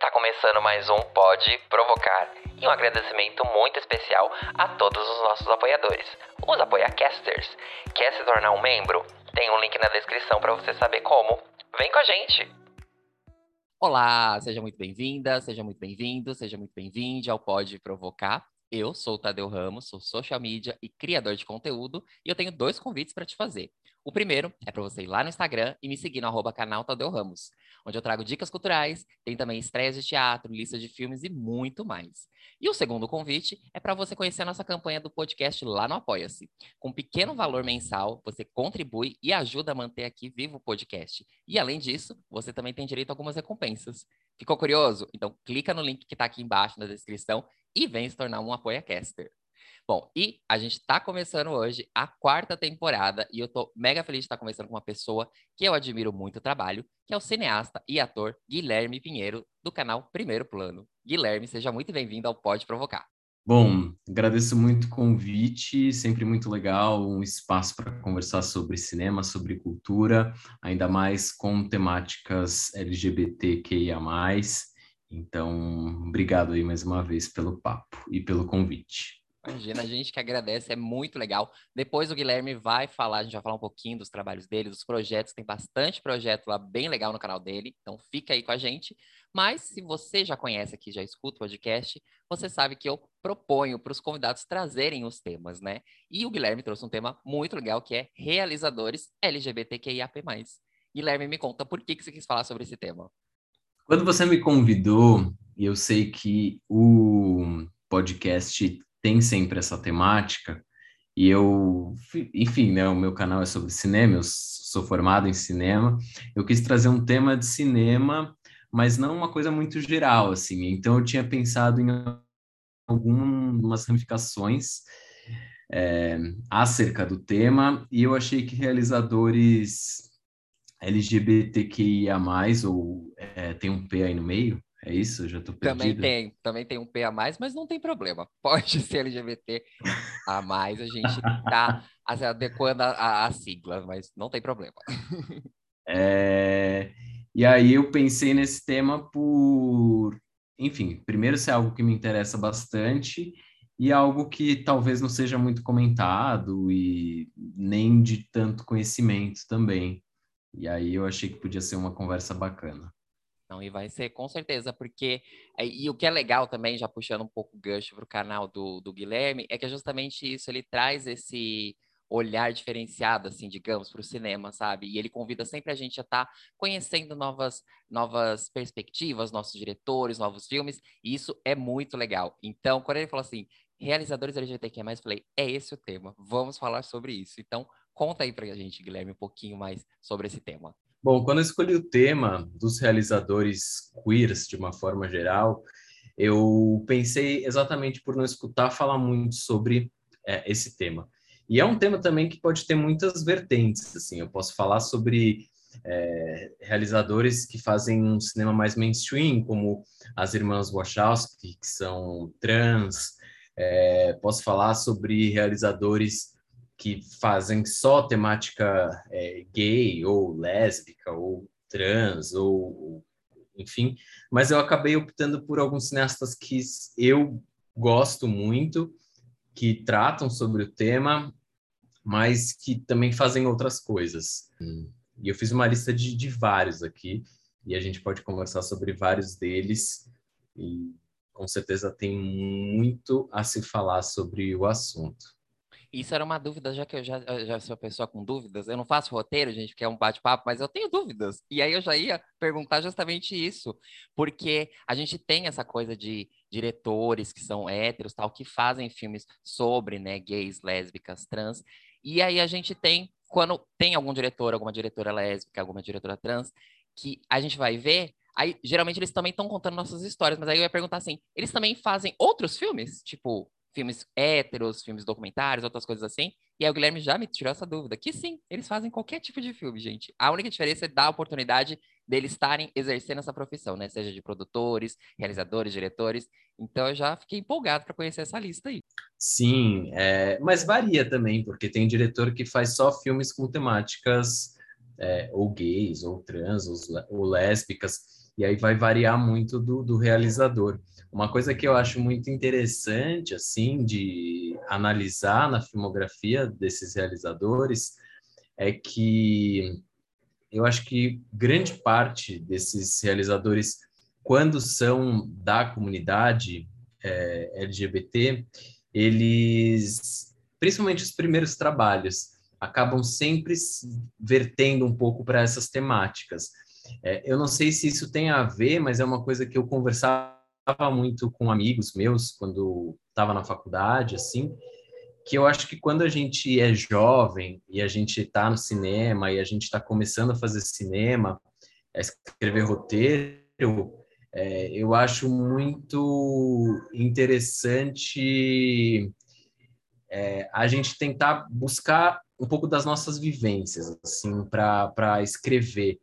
tá começando mais um Pode Provocar. E um agradecimento muito especial a todos os nossos apoiadores, os apoiacasters. Quer se tornar um membro? Tem um link na descrição para você saber como. Vem com a gente! Olá, seja muito bem-vinda, seja muito bem-vindo, seja muito bem-vinde ao Pode Provocar. Eu sou o Tadeu Ramos, sou social media e criador de conteúdo, e eu tenho dois convites para te fazer. O primeiro é para você ir lá no Instagram e me seguir no arroba canal Tadeu Ramos, onde eu trago dicas culturais, tem também estreias de teatro, listas de filmes e muito mais. E o segundo convite é para você conhecer a nossa campanha do podcast lá no Apoia-se. Com um pequeno valor mensal, você contribui e ajuda a manter aqui vivo o podcast. E além disso, você também tem direito a algumas recompensas. Ficou curioso? Então clica no link que está aqui embaixo na descrição e vem se tornar um apoia-caster. Bom, e a gente está começando hoje a quarta temporada e eu estou mega feliz de estar conversando com uma pessoa que eu admiro muito o trabalho, que é o cineasta e ator Guilherme Pinheiro, do canal Primeiro Plano. Guilherme, seja muito bem-vindo ao Pode Provocar. Bom, agradeço muito o convite, sempre muito legal, um espaço para conversar sobre cinema, sobre cultura, ainda mais com temáticas LGBTQIA+. Então, obrigado aí mais uma vez pelo papo e pelo convite. Imagina, a gente que agradece, é muito legal. Depois o Guilherme vai falar, a gente vai falar um pouquinho dos trabalhos dele, dos projetos, tem bastante projeto lá bem legal no canal dele, então fica aí com a gente. Mas se você já conhece aqui, já escuta o podcast, você sabe que eu proponho para os convidados trazerem os temas, né? E o Guilherme trouxe um tema muito legal que é realizadores LGBTQIAP+. Guilherme, me conta por que, que você quis falar sobre esse tema. Quando você me convidou, e eu sei que o podcast tem sempre essa temática. E eu, enfim, né, o meu canal é sobre cinema, eu sou formado em cinema. Eu quis trazer um tema de cinema, mas não uma coisa muito geral, assim. Então eu tinha pensado em algumas ramificações é, acerca do tema, e eu achei que realizadores LGBTQIA+, ou é, tem um P aí no meio, é isso? Eu já tô perdido. Também tem, também tem um P a mais, mas não tem problema. Pode ser LGBT a mais, a gente tá adequando a, sigla, mas não tem problema. É... E aí eu pensei nesse tema por, enfim, primeiro ser algo que me interessa bastante e algo que talvez não seja muito comentado e nem de tanto conhecimento também. E aí eu achei que podia ser uma conversa bacana. Não, e vai ser com certeza, porque. Eh, e o que é legal também, já puxando um pouco o gancho para o canal do, do Guilherme, é que é justamente isso, ele traz esse olhar diferenciado, assim, digamos, para o cinema, sabe? E ele convida sempre a gente a estar tá conhecendo novas, novas perspectivas, nossos diretores, novos filmes, e isso é muito legal. Então, quando ele falou assim, realizadores LGBTQ+, eu falei, é esse o tema, vamos falar sobre isso. Então, conta aí para a gente, Guilherme, um pouquinho mais sobre esse tema. Bom, quando eu escolhi o tema dos realizadores queers, de uma forma geral, eu pensei exatamente por não escutar falar muito sobre é, esse tema. E é um tema também que pode ter muitas vertentes, assim, eu posso falar sobre é, realizadores que fazem um cinema mais mainstream, como as irmãs Wachowski, que são trans, é, posso falar sobre realizadores que fazem só temática é, gay ou lésbica ou trans ou enfim, mas eu acabei optando por alguns cineastas que eu gosto muito, que tratam sobre o tema, mas que também fazem outras coisas. E eu fiz uma lista de, de vários aqui, e a gente pode conversar sobre vários deles, e com certeza tem muito a se falar sobre o assunto. Isso era uma dúvida, já que eu já, já sou pessoa com dúvidas. Eu não faço roteiro, gente, porque é um bate-papo, mas eu tenho dúvidas. E aí eu já ia perguntar justamente isso, porque a gente tem essa coisa de diretores que são héteros, tal, que fazem filmes sobre, né, gays, lésbicas, trans. E aí a gente tem, quando tem algum diretor, alguma diretora lésbica, alguma diretora trans, que a gente vai ver, aí geralmente eles também estão contando nossas histórias, mas aí eu ia perguntar assim, eles também fazem outros filmes? Tipo, filmes héteros, filmes documentários, outras coisas assim. E aí o Guilherme já me tirou essa dúvida, que sim, eles fazem qualquer tipo de filme, gente. A única diferença é dar a oportunidade deles estarem exercendo essa profissão, né? Seja de produtores, realizadores, diretores. Então eu já fiquei empolgado para conhecer essa lista aí. Sim, é... mas varia também, porque tem diretor que faz só filmes com temáticas é, ou gays, ou trans, ou, ou lésbicas. E aí vai variar muito do, do realizador. Uma coisa que eu acho muito interessante, assim, de analisar na filmografia desses realizadores é que eu acho que grande parte desses realizadores, quando são da comunidade é, LGBT, eles, principalmente os primeiros trabalhos, acabam sempre vertendo um pouco para essas temáticas. É, eu não sei se isso tem a ver, mas é uma coisa que eu conversava muito com amigos meus quando estava na faculdade, assim, que eu acho que quando a gente é jovem e a gente está no cinema e a gente está começando a fazer cinema, a escrever roteiro, é, eu acho muito interessante é, a gente tentar buscar um pouco das nossas vivências, assim, para escrever.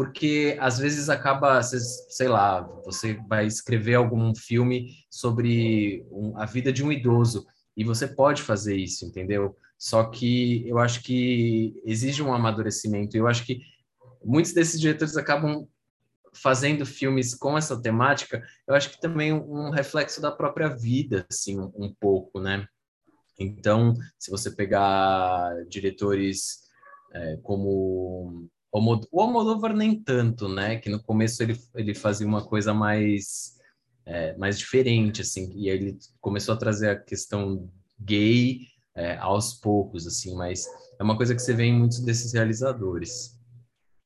Porque às vezes acaba, sei lá, você vai escrever algum filme sobre a vida de um idoso, e você pode fazer isso, entendeu? Só que eu acho que exige um amadurecimento. Eu acho que muitos desses diretores acabam fazendo filmes com essa temática. Eu acho que também um reflexo da própria vida, assim, um, um pouco, né? Então, se você pegar diretores é, como o Almodóvar nem tanto, né? Que no começo ele, ele fazia uma coisa mais é, mais diferente, assim, e ele começou a trazer a questão gay é, aos poucos, assim, mas é uma coisa que você vê em muitos desses realizadores.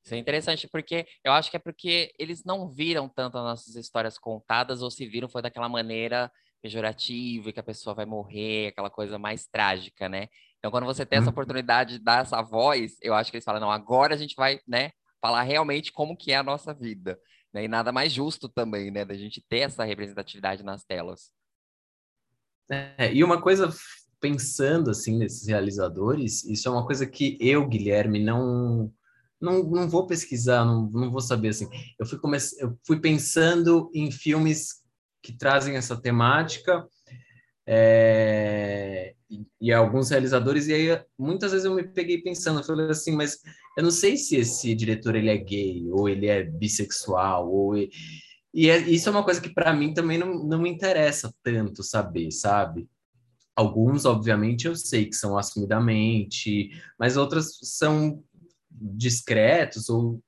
Isso é interessante porque eu acho que é porque eles não viram tanto as nossas histórias contadas ou se viram foi daquela maneira pejorativa e que a pessoa vai morrer, aquela coisa mais trágica, né? Então, quando você tem essa uhum. oportunidade de dar essa voz, eu acho que eles falam, não, agora a gente vai, né, falar realmente como que é a nossa vida. Né? E nada mais justo também, né, da gente ter essa representatividade nas telas. É, e uma coisa, pensando assim nesses realizadores, isso é uma coisa que eu, Guilherme, não não, não vou pesquisar, não, não vou saber assim. Eu fui, come... eu fui pensando em filmes que trazem essa temática é, e, alguns realizadores, e aí muitas vezes eu me peguei pensando, eu falei assim, mas eu não sei se esse diretor ele é gay, ou ele é bissexual, ou... E, é, isso é uma coisa que para mim também não, não me interessa tanto saber, sabe? Alguns, obviamente, eu sei que são assumidamente, mas outras são discretos, ou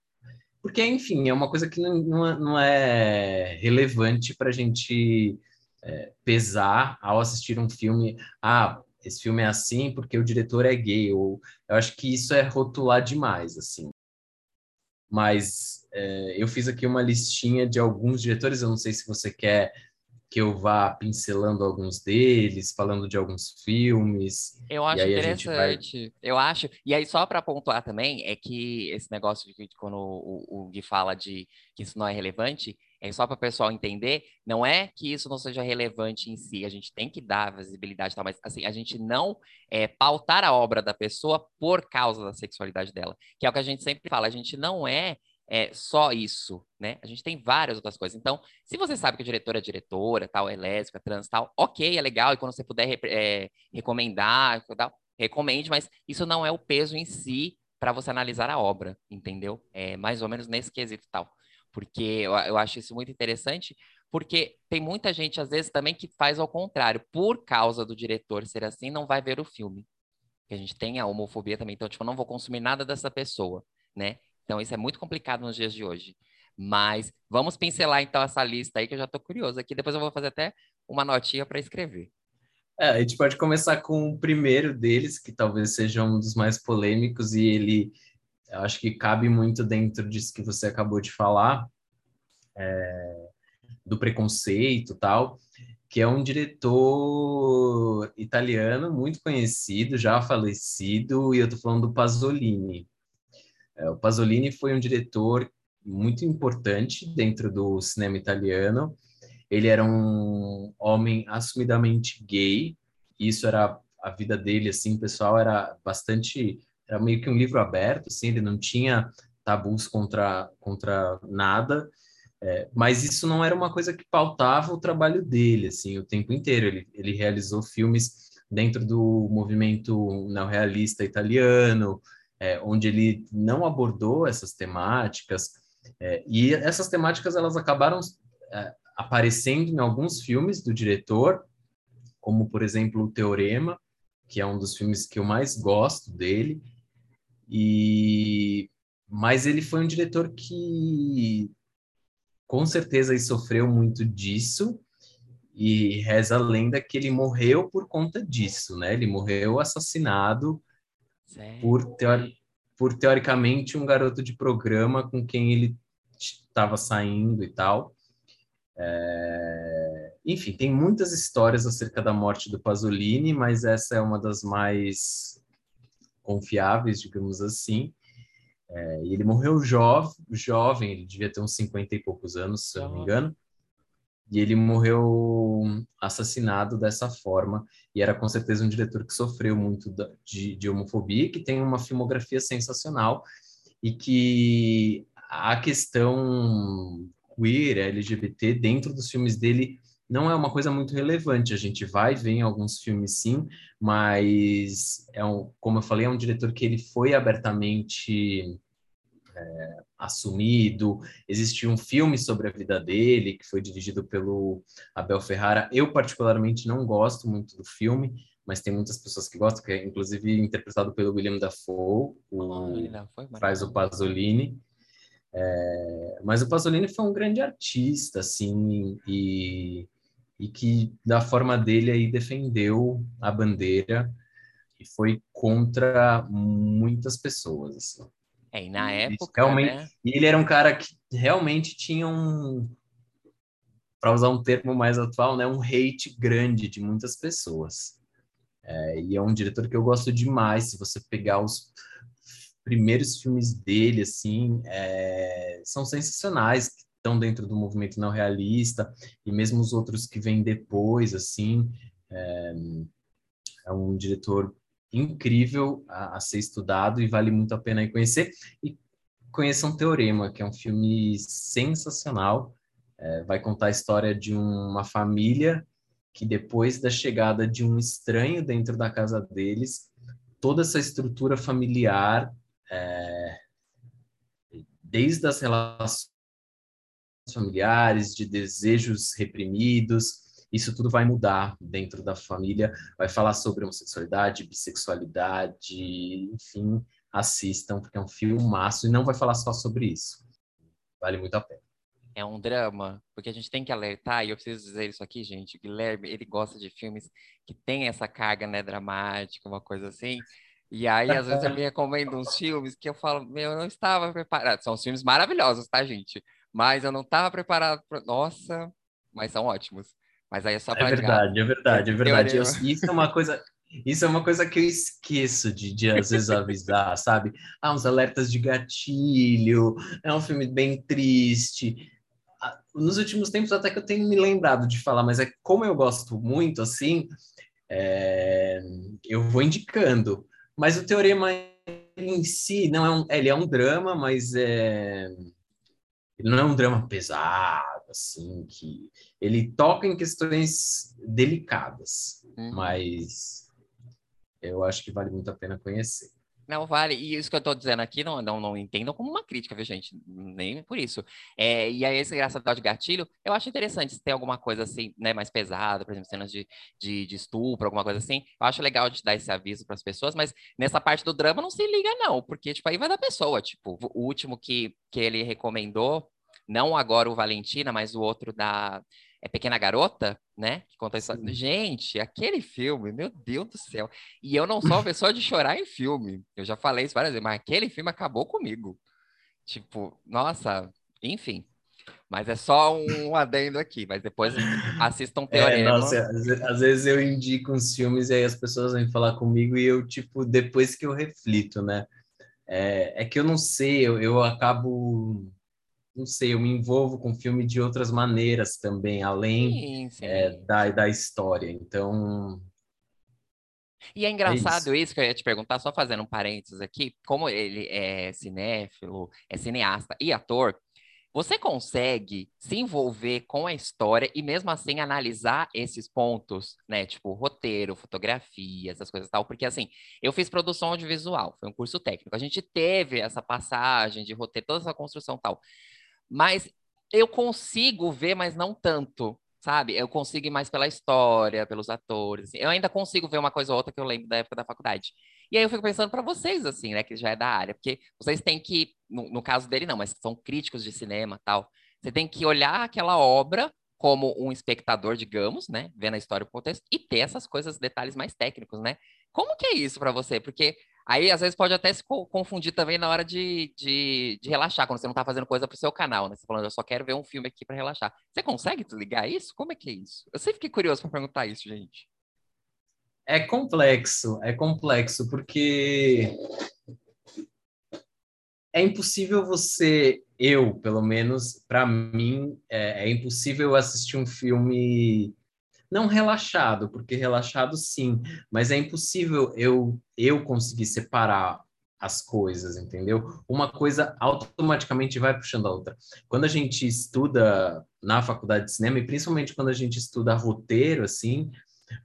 porque, enfim, é uma coisa que não, é, não é relevante para a gente é, pesar ao assistir um filme. Ah, esse filme é assim porque o diretor é gay. Ou, eu acho que isso é rotular demais, assim. Mas é, eu fiz aqui uma listinha de alguns diretores. Eu não sei se você quer que eu vá pincelando alguns deles, falando de alguns filmes. Eu acho interessante. Vai... Eu acho. E aí, só para pontuar também, é que esse negócio de quando o, o Gui fala de que isso não é relevante, é só para o pessoal entender, não é que isso não seja relevante em si, a gente tem que dar visibilidade e tal, mas assim, a gente não é, pautar a obra da pessoa por causa da sexualidade dela, que é o que a gente sempre fala, a gente não é é só isso, né? A gente tem várias outras coisas. Então, se você sabe que o diretor é diretora, tal, é lésbica, trans, tal, ok, é legal. E quando você puder é, recomendar, tal, recomende, mas isso não é o peso em si para você analisar a obra, entendeu? É mais ou menos nesse quesito tal. Porque eu, eu acho isso muito interessante, porque tem muita gente, às vezes, também que faz ao contrário. Por causa do diretor ser assim, não vai ver o filme. Que a gente tem a homofobia também. Então, tipo, não vou consumir nada dessa pessoa, né? Então, isso é muito complicado nos dias de hoje. Mas vamos pincelar então essa lista aí, que eu já estou curioso aqui. Depois eu vou fazer até uma notinha para escrever. É, a gente pode começar com o primeiro deles, que talvez seja um dos mais polêmicos, e ele eu acho que cabe muito dentro disso que você acabou de falar, é, do preconceito tal, que é um diretor italiano muito conhecido, já falecido, e eu estou falando do Pasolini. É, o Pasolini foi um diretor muito importante dentro do cinema italiano. Ele era um homem assumidamente gay. Isso era a vida dele, assim, pessoal, era bastante, era meio que um livro aberto, assim, ele não tinha tabus contra contra nada. É, mas isso não era uma coisa que pautava o trabalho dele, assim, o tempo inteiro. Ele, ele realizou filmes dentro do movimento neorrealista italiano, é, onde ele não abordou essas temáticas. É, e essas temáticas elas acabaram é, aparecendo em alguns filmes do diretor, como por exemplo o Teorema, que é um dos filmes que eu mais gosto dele. E mas ele foi um diretor que com certeza sofreu muito disso e reza a lenda que ele morreu por conta disso, né? Ele morreu assassinado por, teori por teoricamente um garoto de programa com quem ele estava saindo e tal. É... Enfim, tem muitas histórias acerca da morte do Pasolini, mas essa é uma das mais confiáveis, digamos assim. É, ele morreu jovem, jovem, ele devia ter uns 50 e poucos anos, se eu não me engano. E ele morreu assassinado dessa forma. E era com certeza um diretor que sofreu muito de, de homofobia, que tem uma filmografia sensacional e que a questão queer, LGBT, dentro dos filmes dele não é uma coisa muito relevante. A gente vai ver em alguns filmes sim, mas é um, como eu falei, é um diretor que ele foi abertamente é, assumido. Existe um filme sobre a vida dele que foi dirigido pelo Abel Ferrara. Eu particularmente não gosto muito do filme, mas tem muitas pessoas que gostam, que é inclusive interpretado pelo William Dafoe, o, oh, faz o Pasolini. É, mas o Pasolini foi um grande artista, assim, e, e que da forma dele aí defendeu a bandeira e foi contra muitas pessoas, assim. É, e na época, realmente, né? Ele era um cara que realmente tinha um, para usar um termo mais atual, né, um hate grande de muitas pessoas. É, e é um diretor que eu gosto demais. Se você pegar os primeiros filmes dele, assim, é, são sensacionais, estão dentro do movimento não realista, e mesmo os outros que vêm depois, assim, é, é um diretor incrível a, a, ser estudado e vale muito a pena conhecer. E conheçam Teorema, que é um filme sensacional, é, vai contar a história de uma família que depois da chegada de um estranho dentro da casa deles, toda essa estrutura familiar é, desde as relações familiares, de desejos reprimidos, isso tudo vai mudar dentro da família, vai falar sobre homossexualidade, bissexualidade, enfim, assistam, porque é um filmaço e não vai falar só sobre isso. Vale muito a pena. É um drama, porque a gente tem que alertar, e eu preciso dizer isso aqui, gente, o Guilherme, ele gosta de filmes que tem essa carga, né, dramática, uma coisa assim, e aí, às vezes, eu me recomendo uns filmes que eu falo, meu, eu não estava preparado. São filmes maravilhosos, tá, gente? Mas eu não estava preparado para. Nossa, mas são ótimos. Mas aí é só para. É verdade, é verdade, é verdade. Eu, isso é uma coisa. Isso é uma coisa que eu esqueço de, de às vezes avisar, sabe? Ah, uns alertas de gatilho, é um filme bem triste. Ah, nos últimos tempos até que eu tenho me lembrado de falar, mas é como eu gosto muito, assim, é... eu vou indicando. Mas o teorema em si não é um, ele é um drama, mas é, ele não é um drama pesado, assim, que ele toca em questões delicadas, uhum. mas eu acho que vale muito a pena conhecer. Não, vale. E isso que eu estou dizendo aqui, não, não, não entendam como uma crítica, viu, gente? Nem por isso. É, e aí, esse engraçado de gatilho, eu acho interessante se tem alguma coisa assim, né, mais pesada, por exemplo, cenas de, de, de estupro, alguma coisa assim. Eu acho legal de dar esse aviso para as pessoas, mas nessa parte do drama não se liga, não, porque, tipo, aí vai da pessoa. Tipo, o último que, que ele recomendou, não agora o Valentina, mas o outro da é Pequena Garota, né? Que conta isso. Gente, aquele filme, meu Deus do céu. E eu não sou uma pessoa de chorar em filme. Eu já falei isso várias vezes, mas aquele filme acabou comigo. Tipo, nossa, enfim. Mas é só um adendo aqui, mas depois assistam é, Teorema. É, nossa, às vezes eu indico uns filmes e aí as pessoas vêm falar comigo e eu, tipo, depois que eu reflito, né? É, é que eu não sei, eu, eu acabo não sei, eu me envolvo com filme de outras maneiras também, além sim, sim. É, da, da história. Então. E é engraçado é isso. isso. que eu ia te perguntar, só fazendo um parênteses aqui, como ele é cinéfilo, é cineasta e ator, você consegue se envolver com a história e mesmo assim analisar esses pontos, né? Tipo, roteiro, fotografia, essas coisas e tal. Porque assim, eu fiz produção audiovisual, foi um curso técnico. A gente teve essa passagem de roteiro, toda essa construção tal. Mas eu consigo ver, mas não tanto, sabe? Eu consigo ir mais pela história, pelos atores. Assim. Eu ainda consigo ver uma coisa ou outra que eu lembro da época da faculdade. E aí eu fico pensando para vocês, assim, né, que já é da área, porque vocês têm que, no, no caso dele não, mas são críticos de cinema tal, você tem que olhar aquela obra como um espectador, digamos, né, vendo a história, o contexto, e ter essas coisas, detalhes mais técnicos, né? Como que é isso para você? Porque Aí, às vezes, pode até se confundir também na hora de, de, de relaxar, quando você não está fazendo coisa para o seu canal, né? Você falando, eu só quero ver um filme aqui para relaxar. Você consegue ligar isso? Como é que é isso? Eu sempre fiquei curioso para perguntar isso, gente. É complexo, é complexo, porque é impossível você, eu, pelo menos, para mim, é, é impossível assistir um filme não relaxado, porque relaxado sim, mas é impossível eu eu conseguir separar as coisas, entendeu? Uma coisa automaticamente vai puxando a outra. Quando a gente estuda na faculdade de cinema, e principalmente quando a gente estuda roteiro, assim,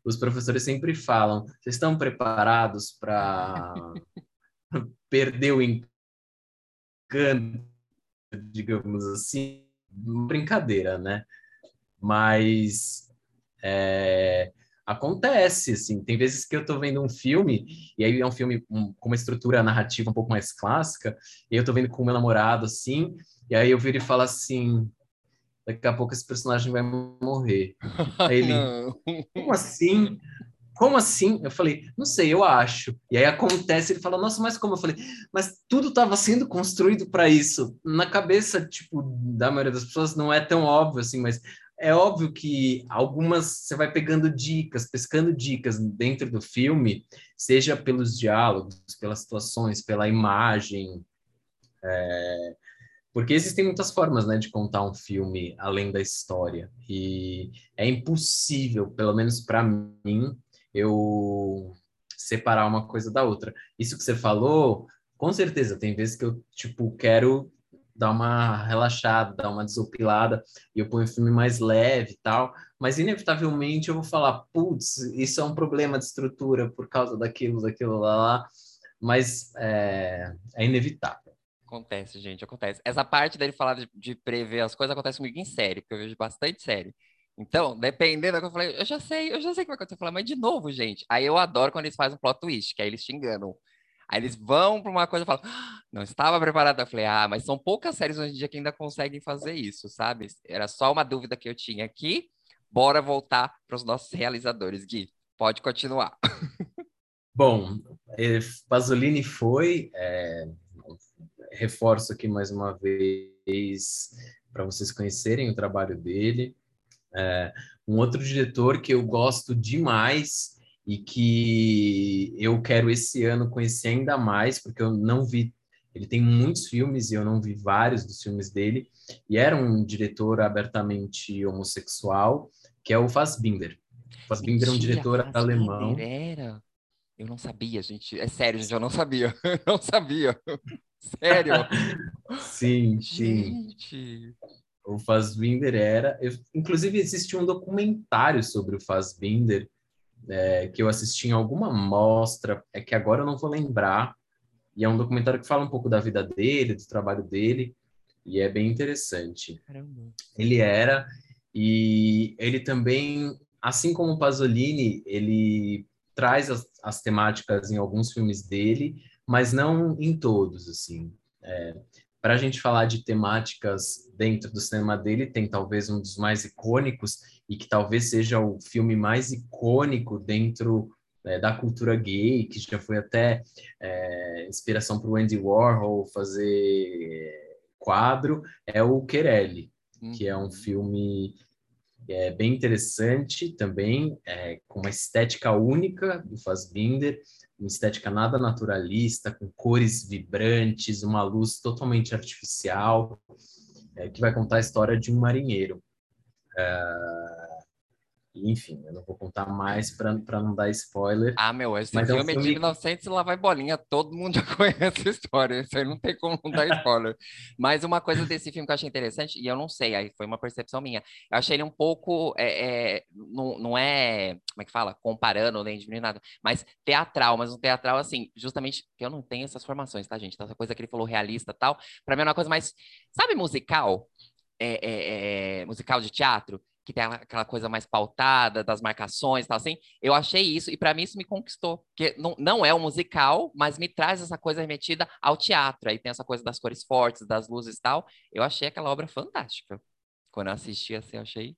os professores sempre falam: vocês estão preparados para perder o encanto, digamos assim? Brincadeira, né? Mas é, acontece, assim, tem vezes que eu tô vendo um filme, e aí é um filme com uma estrutura narrativa um pouco mais clássica, e eu tô vendo com o meu namorado, assim, e aí eu viro e falo assim, daqui a pouco esse personagem vai morrer. Aí ele, como assim? Como assim? Eu falei, não sei, eu acho. E aí acontece, ele fala, nossa, mas como? Eu falei, mas tudo estava sendo construído para isso. Na cabeça, tipo, da maioria das pessoas não é tão óbvio assim, mas é óbvio que algumas você vai pegando dicas, pescando dicas dentro do filme, seja pelos diálogos, pelas situações, pela imagem, é... porque existem muitas formas, né, de contar um filme além da história e é impossível, pelo menos para mim, eu separar uma coisa da outra. Isso que você falou, com certeza, tem vezes que eu tipo quero dar uma relaxada, dar uma desopilada, e eu ponho um filme mais leve e tal, mas inevitavelmente eu vou falar, putz, isso é um problema de estrutura por causa daquilo, daquilo lá, lá. mas é, é inevitável. Acontece, gente, acontece. Essa parte dele falar de, de, prever as coisas acontece comigo em série, porque eu vejo bastante série. Então, dependendo do que eu falei, eu já sei, eu já sei o que vai acontecer. Eu falo, mas de novo, gente. Aí eu adoro quando eles fazem um plot twist, que aí eles te enganam. Aí eles vão para uma coisa e falam, ah, não estava preparado. Eu falei, ah, mas são poucas séries hoje em dia que ainda conseguem fazer isso, sabe? Era só uma dúvida que eu tinha aqui. Bora voltar para os nossos realizadores, Gui. Pode continuar. Bom, eh, Pasolini foi, é, reforço aqui mais uma vez para vocês conhecerem o trabalho dele. É, um outro diretor que eu gosto demais e que eu quero esse ano conhecer ainda mais, porque eu não vi. Ele tem muitos filmes e eu não vi vários dos filmes dele, e era um diretor abertamente homossexual, que é o Fassbinder. O Fassbinder é um diretor Fassbinder alemão. Era? Eu não sabia, gente. É sério, gente, eu não sabia. Eu não sabia. Sério. sim, sim. Gente. O Fassbinder era. Eu, inclusive, existe um documentário sobre o Fassbinder é, que eu assisti em alguma mostra, é que agora eu não vou lembrar, e é um documentário que fala um pouco da vida dele, do trabalho dele, e é bem interessante. Caramba. Ele era, e ele também, assim como o Pasolini, ele traz as, as temáticas em alguns filmes dele, mas não em todos, assim. É, para a gente falar de temáticas dentro do cinema dele, tem talvez um dos mais icônicos e que talvez seja o filme mais icônico dentro é, da cultura gay, que já foi até é, inspiração para o Andy Warhol fazer quadro, é o Querelle, uhum. que é um uhum. filme é, bem interessante também, é, com uma estética única do Fassbinder, uma estética nada naturalista, com cores vibrantes, uma luz totalmente artificial, é, que vai contar a história de um marinheiro. É, enfim, eu não vou contar mais para não dar spoiler. Ah, meu, esse mas filme, é um filme de 1900 lá vai bolinha, todo mundo conhece a história, isso aí não tem como não dar spoiler. mas uma coisa desse filme que eu achei interessante, e eu não sei, aí foi uma percepção minha, eu achei ele um pouco, é, é, não, não é, como é que fala? Comparando, nem diminuindo nada, mas teatral, mas um teatral assim, justamente, que eu não tenho essas formações, tá, gente? Então, essa coisa que ele falou realista tal, para mim é uma coisa mais, sabe musical? É, é, é, musical de teatro, que tem aquela coisa mais pautada das marcações e tal assim. Eu achei isso e para mim isso me conquistou, porque não, não é um musical, mas me traz essa coisa remetida ao teatro. Aí tem essa coisa das cores fortes, das luzes e tal. Eu achei aquela obra fantástica. Quando eu assisti assim, eu achei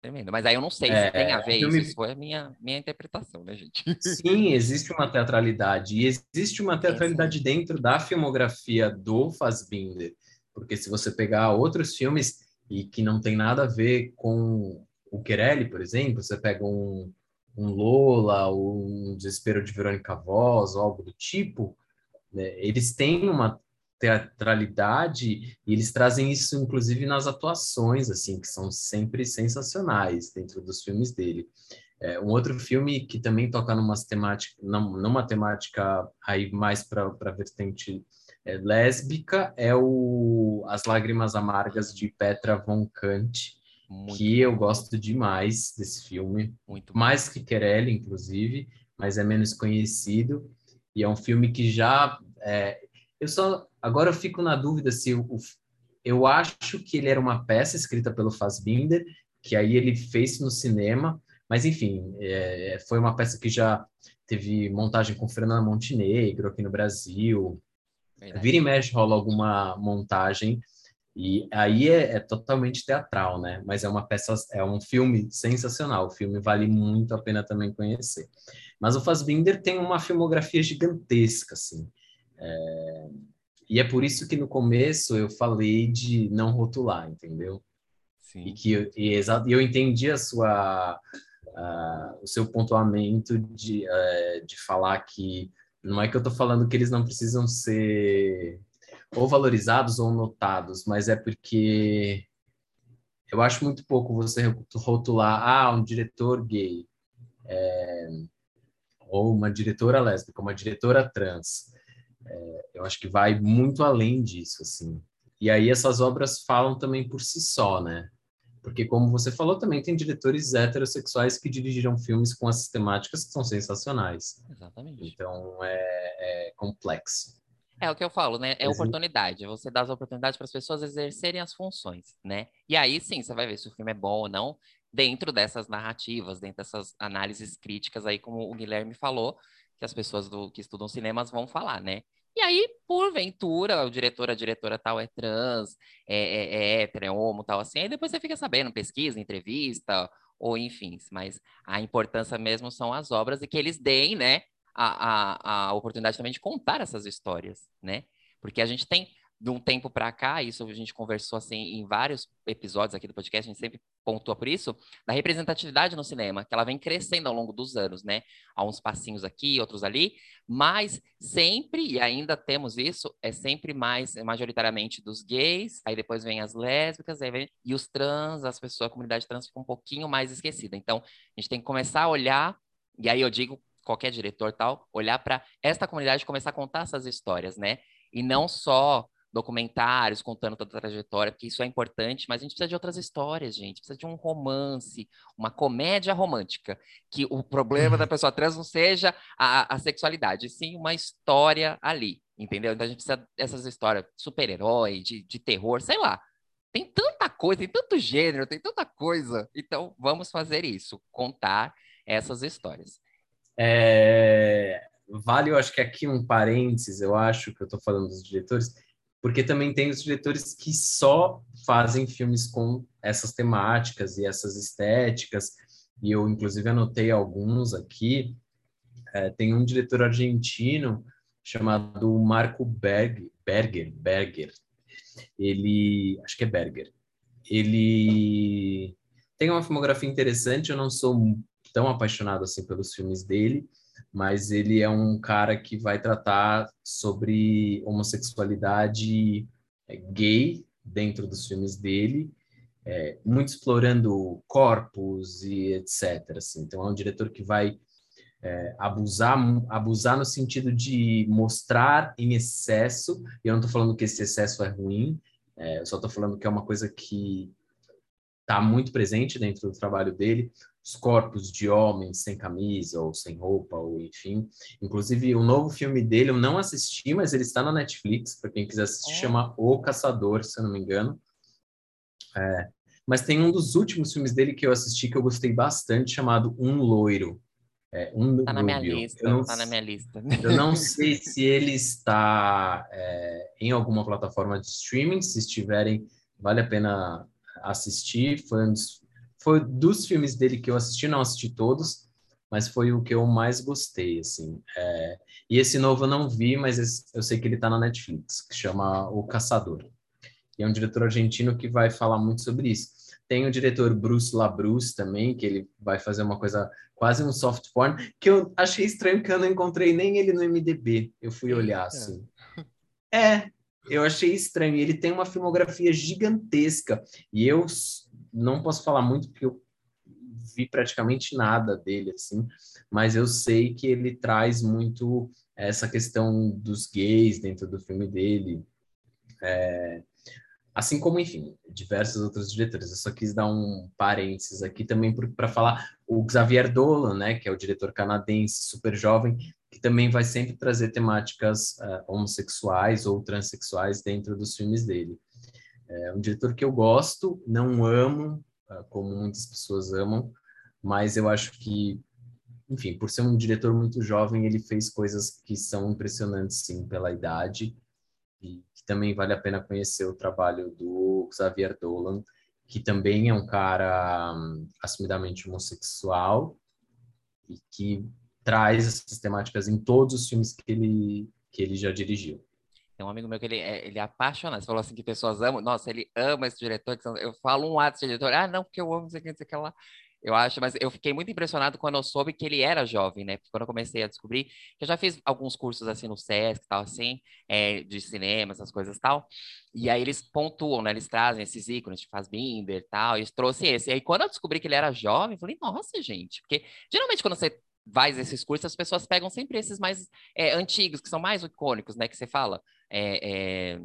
tremendo. Mas aí eu não sei é, se tem a ver isso, isso foi a minha, minha interpretação, né, gente? Sim, existe uma teatralidade. E existe uma teatralidade dentro da filmografia do Fassbinder. Porque se você pegar outros filmes, e que não tem nada a ver com o Querelli, por exemplo, você pega um, um Lola, um Desespero de Verônica Voz, algo do tipo, né? eles têm uma teatralidade e eles trazem isso inclusive nas atuações assim que são sempre sensacionais dentro dos filmes dele é, um outro filme que também toca numa temática numa temática aí mais para a vertente é, lésbica é o As Lágrimas Amargas de Petra von Kant, Muito que bom. eu gosto demais desse filme, Muito mais que Querelle, inclusive, mas é menos conhecido. E é um filme que já é, eu só agora eu fico na dúvida se o, eu acho que ele era uma peça escrita pelo Fassbinder, que aí ele fez no cinema, mas enfim, é, foi uma peça que já teve montagem com Fernanda Montenegro aqui no Brasil, Verdade. Vira e mexe rola alguma montagem e aí é, é, totalmente teatral, né? Mas é uma peça, é um filme sensacional. O filme vale muito a pena também conhecer. Mas o Fassbinder tem uma filmografia gigantesca, assim. É... E é por isso que no começo eu falei de não rotular, entendeu? Sim. E que e, eu entendi a sua, o seu pontuamento de, uh, de falar que não é que eu estou falando que eles não precisam ser ou valorizados ou notados, mas é porque eu acho muito pouco você rotular, ah, um diretor gay, é, ou uma diretora lésbica, uma diretora trans. É, eu acho que vai muito além disso, assim. E aí essas obras falam também por si só, né? Porque, como você falou, também tem diretores heterossexuais que dirigiram filmes com essas temáticas que são sensacionais. Exatamente. Então, é, é complexo. É o que eu falo, né? É oportunidade. Você dá as oportunidades para as pessoas exercerem as funções, né? E aí sim, você vai ver se o filme é bom ou não, dentro dessas narrativas, dentro dessas análises críticas aí, como o Guilherme falou, que as pessoas do, que estudam cinemas vão falar, né? E aí, porventura, o diretor, a diretora tal é trans, é, é, é hétero, é homo, tal assim. Aí depois você fica sabendo, pesquisa, entrevista, ou enfim. Mas a importância mesmo são as obras e que eles deem, né, a, a, a oportunidade também de contar essas histórias, né? Porque a gente tem de um tempo para cá, isso a gente conversou assim em vários episódios aqui do podcast, a gente sempre pontua por isso, da representatividade no cinema, que ela vem crescendo ao longo dos anos, né? Há uns passinhos aqui, outros ali, mas sempre, e ainda temos isso, é sempre mais, majoritariamente dos gays, aí depois vem as lésbicas, aí vem, e os trans, as pessoas, a comunidade trans fica um pouquinho mais esquecida. Então, a gente tem que começar a olhar, e aí eu digo, qualquer diretor tal, olhar para esta comunidade começar a contar essas histórias, né? E não só documentários contando toda a trajetória, porque isso é importante, mas a gente precisa de outras histórias, gente. Precisa de um romance, uma comédia romântica. Que o problema da pessoa trans não seja a, a sexualidade, sim uma história ali, entendeu? Então a gente precisa dessas histórias super-herói, de, de terror, sei lá. Tem tanta coisa, tem tanto gênero, tem tanta coisa. Então vamos fazer isso, contar essas histórias. É... Vale, eu acho que aqui um parênteses, eu acho que eu estou falando dos diretores, porque também tem os diretores que só fazem filmes com essas temáticas e essas estéticas, e eu, inclusive, anotei alguns aqui. É, tem um diretor argentino chamado Marco Berg, Berger, Berger. Ele, acho que é Berger. Ele tem uma filmografia interessante, eu não sou tão apaixonado assim pelos filmes dele, mas ele é um cara que vai tratar sobre homossexualidade é, gay dentro dos filmes dele. é, muito explorando corpos e etc. Assim. Então, é um diretor que vai é, abusar, abusar no sentido de mostrar em excesso, e eu não estou falando que esse excesso é ruim, é, eu só estou falando que é uma coisa que está muito presente dentro do trabalho dele, os corpos de homens sem camisa ou sem roupa, ou enfim. Inclusive, o novo filme dele eu não assisti, mas ele está na Netflix, para quem quiser assistir, é. chama O Caçador, se eu não me engano. É, mas tem um dos últimos filmes dele que eu assisti que eu gostei bastante, chamado Um Loiro. É, um tá na minha lista, eu não, tá na minha lista. Eu não sei se ele está é, em alguma plataforma de streaming, se estiverem, vale a pena assistir. Foi, um dos, foi dos filmes dele que eu assisti, não assisti todos, mas foi o que eu mais gostei, assim. É, e esse novo eu não vi, mas esse, eu sei que ele está na Netflix, que chama O Caçador. E é um diretor argentino que vai falar muito sobre isso. Tem o diretor Bruce LaBruce também, que ele vai fazer uma coisa quase um soft porn, que eu achei estranho que eu não encontrei nem ele no MDB. Eu fui olhar assim. É, eu achei estranho. Ele tem uma filmografia gigantesca e eu não posso falar muito porque eu vi praticamente nada dele assim, mas eu sei que ele traz muito essa questão dos gays dentro do filme dele. É, Assim como, enfim, diversos outros diretores. Eu só quis dar um parênteses aqui também para falar o Xavier Dolan, né, que é o diretor canadense, super jovem, que também vai sempre trazer temáticas uh, homossexuais ou transexuais dentro dos filmes dele. É um diretor que eu gosto, não amo, uh, como muitas pessoas amam, mas eu acho que, enfim, por ser um diretor muito jovem, ele fez coisas que são impressionantes, sim, pela idade e que também vale a pena conhecer o trabalho do Xavier Dolan, que também é um cara um, assumidamente homossexual e que traz essas temáticas em todos os filmes que ele, que ele já dirigiu. Tem um amigo meu que ele é, ele é apaixonado. Você falou assim que pessoas amam. Nossa, ele ama esse diretor. Eu falo um ato desse diretor. Ah, não, porque eu amo, não sei o que, não sei o que lá. Eu acho, mas eu fiquei muito impressionado quando eu soube que ele era jovem, né? Porque quando eu comecei a descobrir, que eu já fiz alguns cursos assim no SESC tal, assim, é, de cinema, essas coisas tal. E aí eles pontuam, né? Eles trazem esses ícones, tipo Fassbinder e tal, e trouxe esse. E aí quando eu descobri que ele era jovem, eu falei, nossa, gente, porque geralmente quando você faz esses cursos, as pessoas pegam sempre esses mais é, antigos, que são mais icônicos, né? Que você fala. É, é,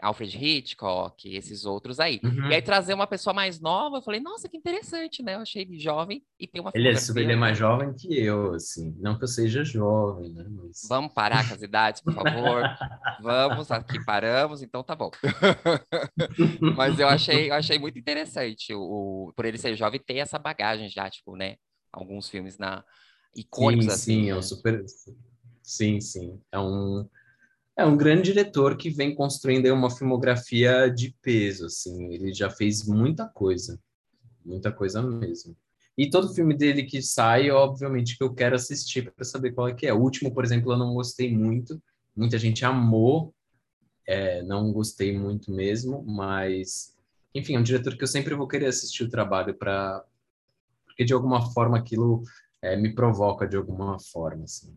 Alfred Hitchcock, esses outros aí. Uhum. E aí trazer uma pessoa mais nova, eu falei, nossa, que interessante, né? Eu achei ele jovem e tem uma Ele é, ele é mais jovem que eu, assim. Não que eu seja jovem, né? Mas... Vamos parar com as idades, por favor. Vamos, aqui paramos, então tá bom. Mas eu achei, eu achei muito interessante o, por ele ser jovem ter essa bagagem já, tipo, né? Alguns filmes na icônicos sim, assim. Sim, né? é um super. Sim, sim. É um é um grande diretor que vem construindo uma filmografia de peso, assim. Ele já fez muita coisa, muita coisa mesmo. E todo filme dele que sai, obviamente que eu quero assistir para saber qual é que é. O último, por exemplo, eu não gostei muito. Muita gente amou, é, não gostei muito mesmo, mas enfim, é um diretor que eu sempre vou querer assistir o trabalho para porque de alguma forma aquilo é, me provoca de alguma forma, assim.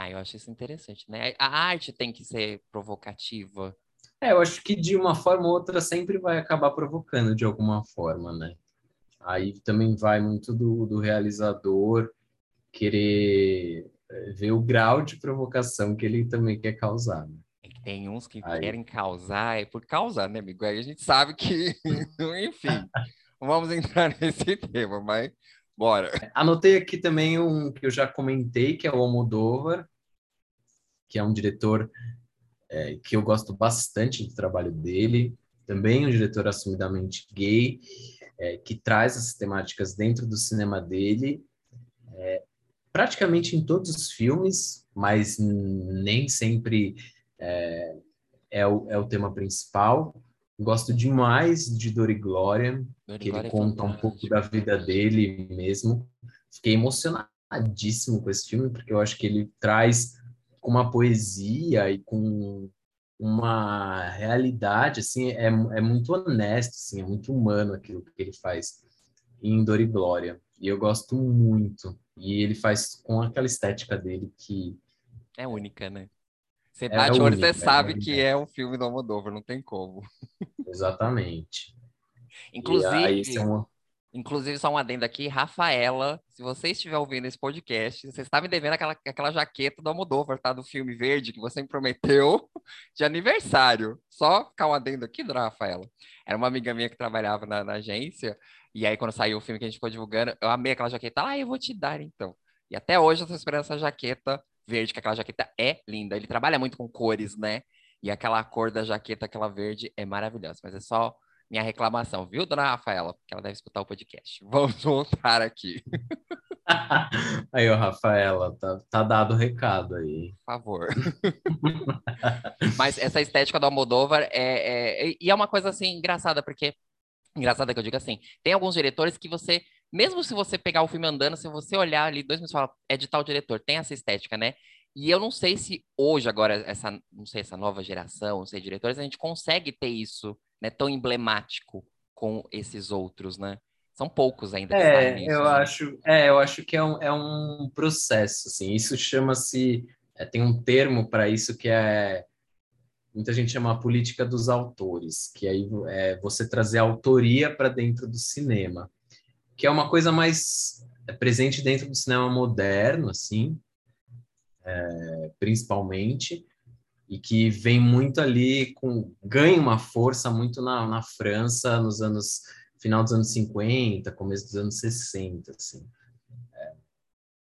Ah, eu acho isso interessante, né? A arte tem que ser provocativa. É, eu acho que de uma forma ou outra sempre vai acabar provocando de alguma forma, né? Aí também vai muito do, do realizador querer eh, ver o grau de provocação que ele também quer causar. Né? É tem uns que Aí... querem causar, é por causar, né, amigo? Aí a gente sabe que, enfim, vamos entrar nesse tema, mas bora. Anotei aqui também um que eu já comentei, que é o Almodóvar, que é um diretor é, que eu gosto bastante do trabalho dele, também um diretor assumidamente gay, é, que traz essas temáticas dentro do cinema dele, é, praticamente em todos os filmes, mas nem sempre é, é, o, é o tema principal. Gosto demais de Dor e Glória, Dor que Glória ele é conta um pouco da vida dele mesmo. Fiquei emocionadíssimo com esse filme, porque eu acho que ele traz com uma poesia e com uma realidade, assim, é, é muito honesto, assim, é muito humano aquilo que ele faz em Dor e Glória. E eu gosto muito. E ele faz com aquela estética dele que... É única, né? Você é bate o olho, você é sabe que é um filme do Almodóvar, não tem como. Exatamente. Inclusive, é Inclusive, só um adendo aqui, Rafaela, se você estiver ouvindo esse podcast, você está me devendo aquela, aquela jaqueta do Almodóvar, tá? Do filme verde que você me prometeu de aniversário. Só ficar um adendo aqui, dona Rafaela. Era uma amiga minha que trabalhava na, na, agência, e aí quando saiu o filme que a gente ficou divulgando, eu amei aquela jaqueta. Ah, eu vou te dar então. E até hoje eu tô esperando essa jaqueta verde, que aquela jaqueta é linda. Ele trabalha muito com cores, né? E aquela cor da jaqueta, aquela verde, é maravilhosa. Mas é só minha reclamação, viu, dona Rafaela? Porque ela deve escutar o podcast. Vamos voltar aqui. aí, ô, Rafaela, tá, tá dado o recado aí. Por favor. Mas essa estética do Almodóvar é, é, e é uma coisa assim engraçada, porque engraçada que eu digo assim, tem alguns diretores que você, mesmo se você pegar o filme andando, se você olhar ali dois minutos e falar, é de tal diretor, tem essa estética, né? E eu não sei se hoje, agora, essa, não sei, essa nova geração, não sei, diretores, a gente consegue ter isso né, tão emblemático com esses outros, né? São poucos ainda que é, nisso, eu né? acho, é, eu acho que é um, é um processo, assim. Isso chama-se, é, tem um termo para isso que é muita gente chama a política dos autores, que aí é você trazer a autoria para dentro do cinema, que é uma coisa mais é, presente dentro do cinema moderno, assim, é, principalmente, e que vem muito ali com ganha uma força muito na, na França nos anos final dos anos 50, começo dos anos 60, assim. É,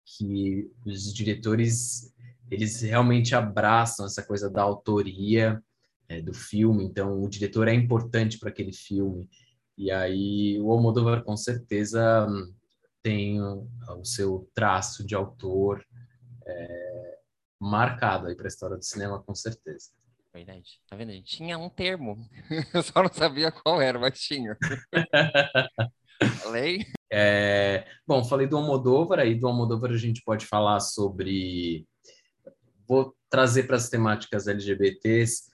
que os diretores eles realmente abraçam essa coisa da autoria é, do filme, então o diretor é importante para aquele filme. E aí o Almodóvar com certeza tem o, seu traço de autor é, marcado aí para a história do cinema, com certeza. Verdade. Tá vendo? Tinha um termo. Eu só não sabia qual era, mas tinha. Falei? É... Bom, falei do Almodóvar, aí do Almodóvar a gente pode falar sobre... Vou trazer para as temáticas LGBTs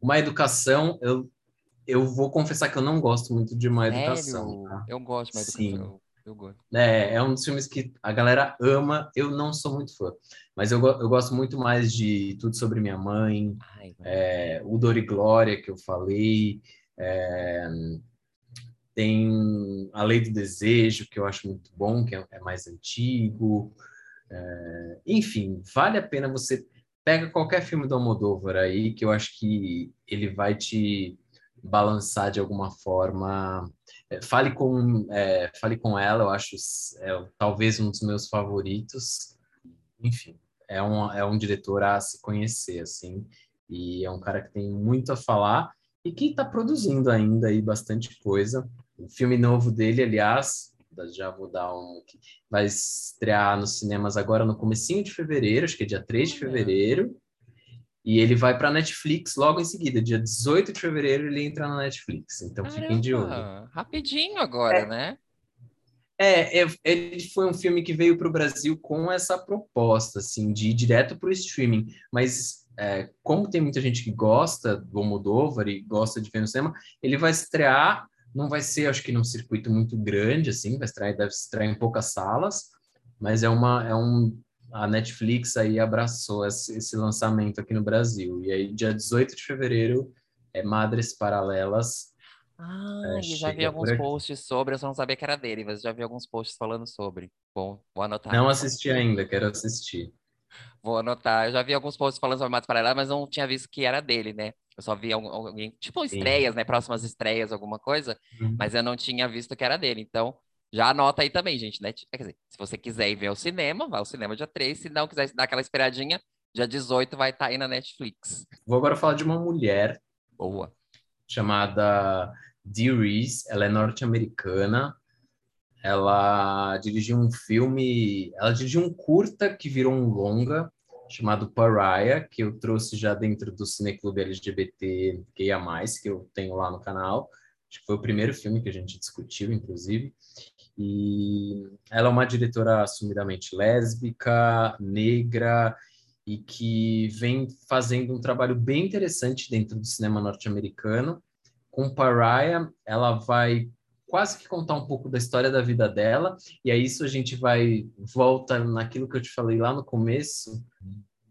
uma educação, eu, eu vou confessar que eu não gosto muito de Sério? educação. Tá? Eu gosto de uma educação. Sim. Eu gosto. É, é um dos filmes que a galera ama, eu não sou muito fã. Mas eu, eu gosto muito mais de Tudo Sobre Minha Mãe, Ai, é, O Dor e Glória, que eu falei, é, tem A Lei do Desejo, que eu acho muito bom, que é, é mais antigo. É, enfim, vale a pena você... Pega qualquer filme do Almodóvar aí, que eu acho que ele vai te balançar de alguma forma. É, fale com é, fale com ela eu acho é, talvez um dos meus favoritos. Enfim é um é um diretor a se conhecer assim e é um cara que tem muito a falar e que está produzindo ainda aí bastante coisa. O filme novo dele aliás já vou dar um vai estrear nos cinemas agora no comecinho de fevereiro acho que é dia 3 de fevereiro e ele vai para Netflix logo em seguida, dia 18 de fevereiro ele entra na Netflix. Então Caramba, fiquem de olho. Rapidinho agora, é, né? É, é, ele foi um filme que veio para o Brasil com essa proposta, assim, de ir direto para o streaming. Mas é, como tem muita gente que gosta do Almodóvar e gosta de ver no cinema, ele vai estrear, não vai ser, acho que num circuito muito grande, assim, vai estrear, deve estrear em poucas salas, mas é, uma, é um a Netflix aí abraçou esse, lançamento aqui no Brasil. E aí, dia 18 de fevereiro, é Madres Paralelas. Ah, é, já vi alguns posts sobre, eu só não sabia que era dele, mas já vi alguns posts falando sobre. Bom, vou anotar. Não assisti ainda, quero assistir. Vou anotar. Eu já vi alguns posts falando sobre Madres Paralelas, mas não tinha visto que era dele, né? Eu só vi alguém, tipo estreias, Sim. né? Próximas estreias, alguma coisa, uhum. mas eu não tinha visto que era dele. Então, já anota aí também, gente, né? Quer dizer, se você quiser ir ver o cinema, vai ao cinema dia 3. Se não quiser dar aquela esperadinha, dia 18 vai estar tá aí na Netflix. Vou agora falar de uma mulher. Boa. Chamada Dee Reese. Ela é norte-americana. Ela dirigiu um filme... Ela dirigiu um curta que virou um longa, chamado Pariah, que eu trouxe já dentro do Cineclube LGBT Mais, que eu tenho lá no canal. Acho que foi o primeiro filme que a gente discutiu, inclusive. E ela é uma diretora assumidamente lésbica, negra e que vem fazendo um trabalho bem interessante dentro do cinema norte-americano. Com Pariah, ela vai quase que contar um pouco da história da vida dela, e aí isso a gente vai volta naquilo que eu te falei lá no começo,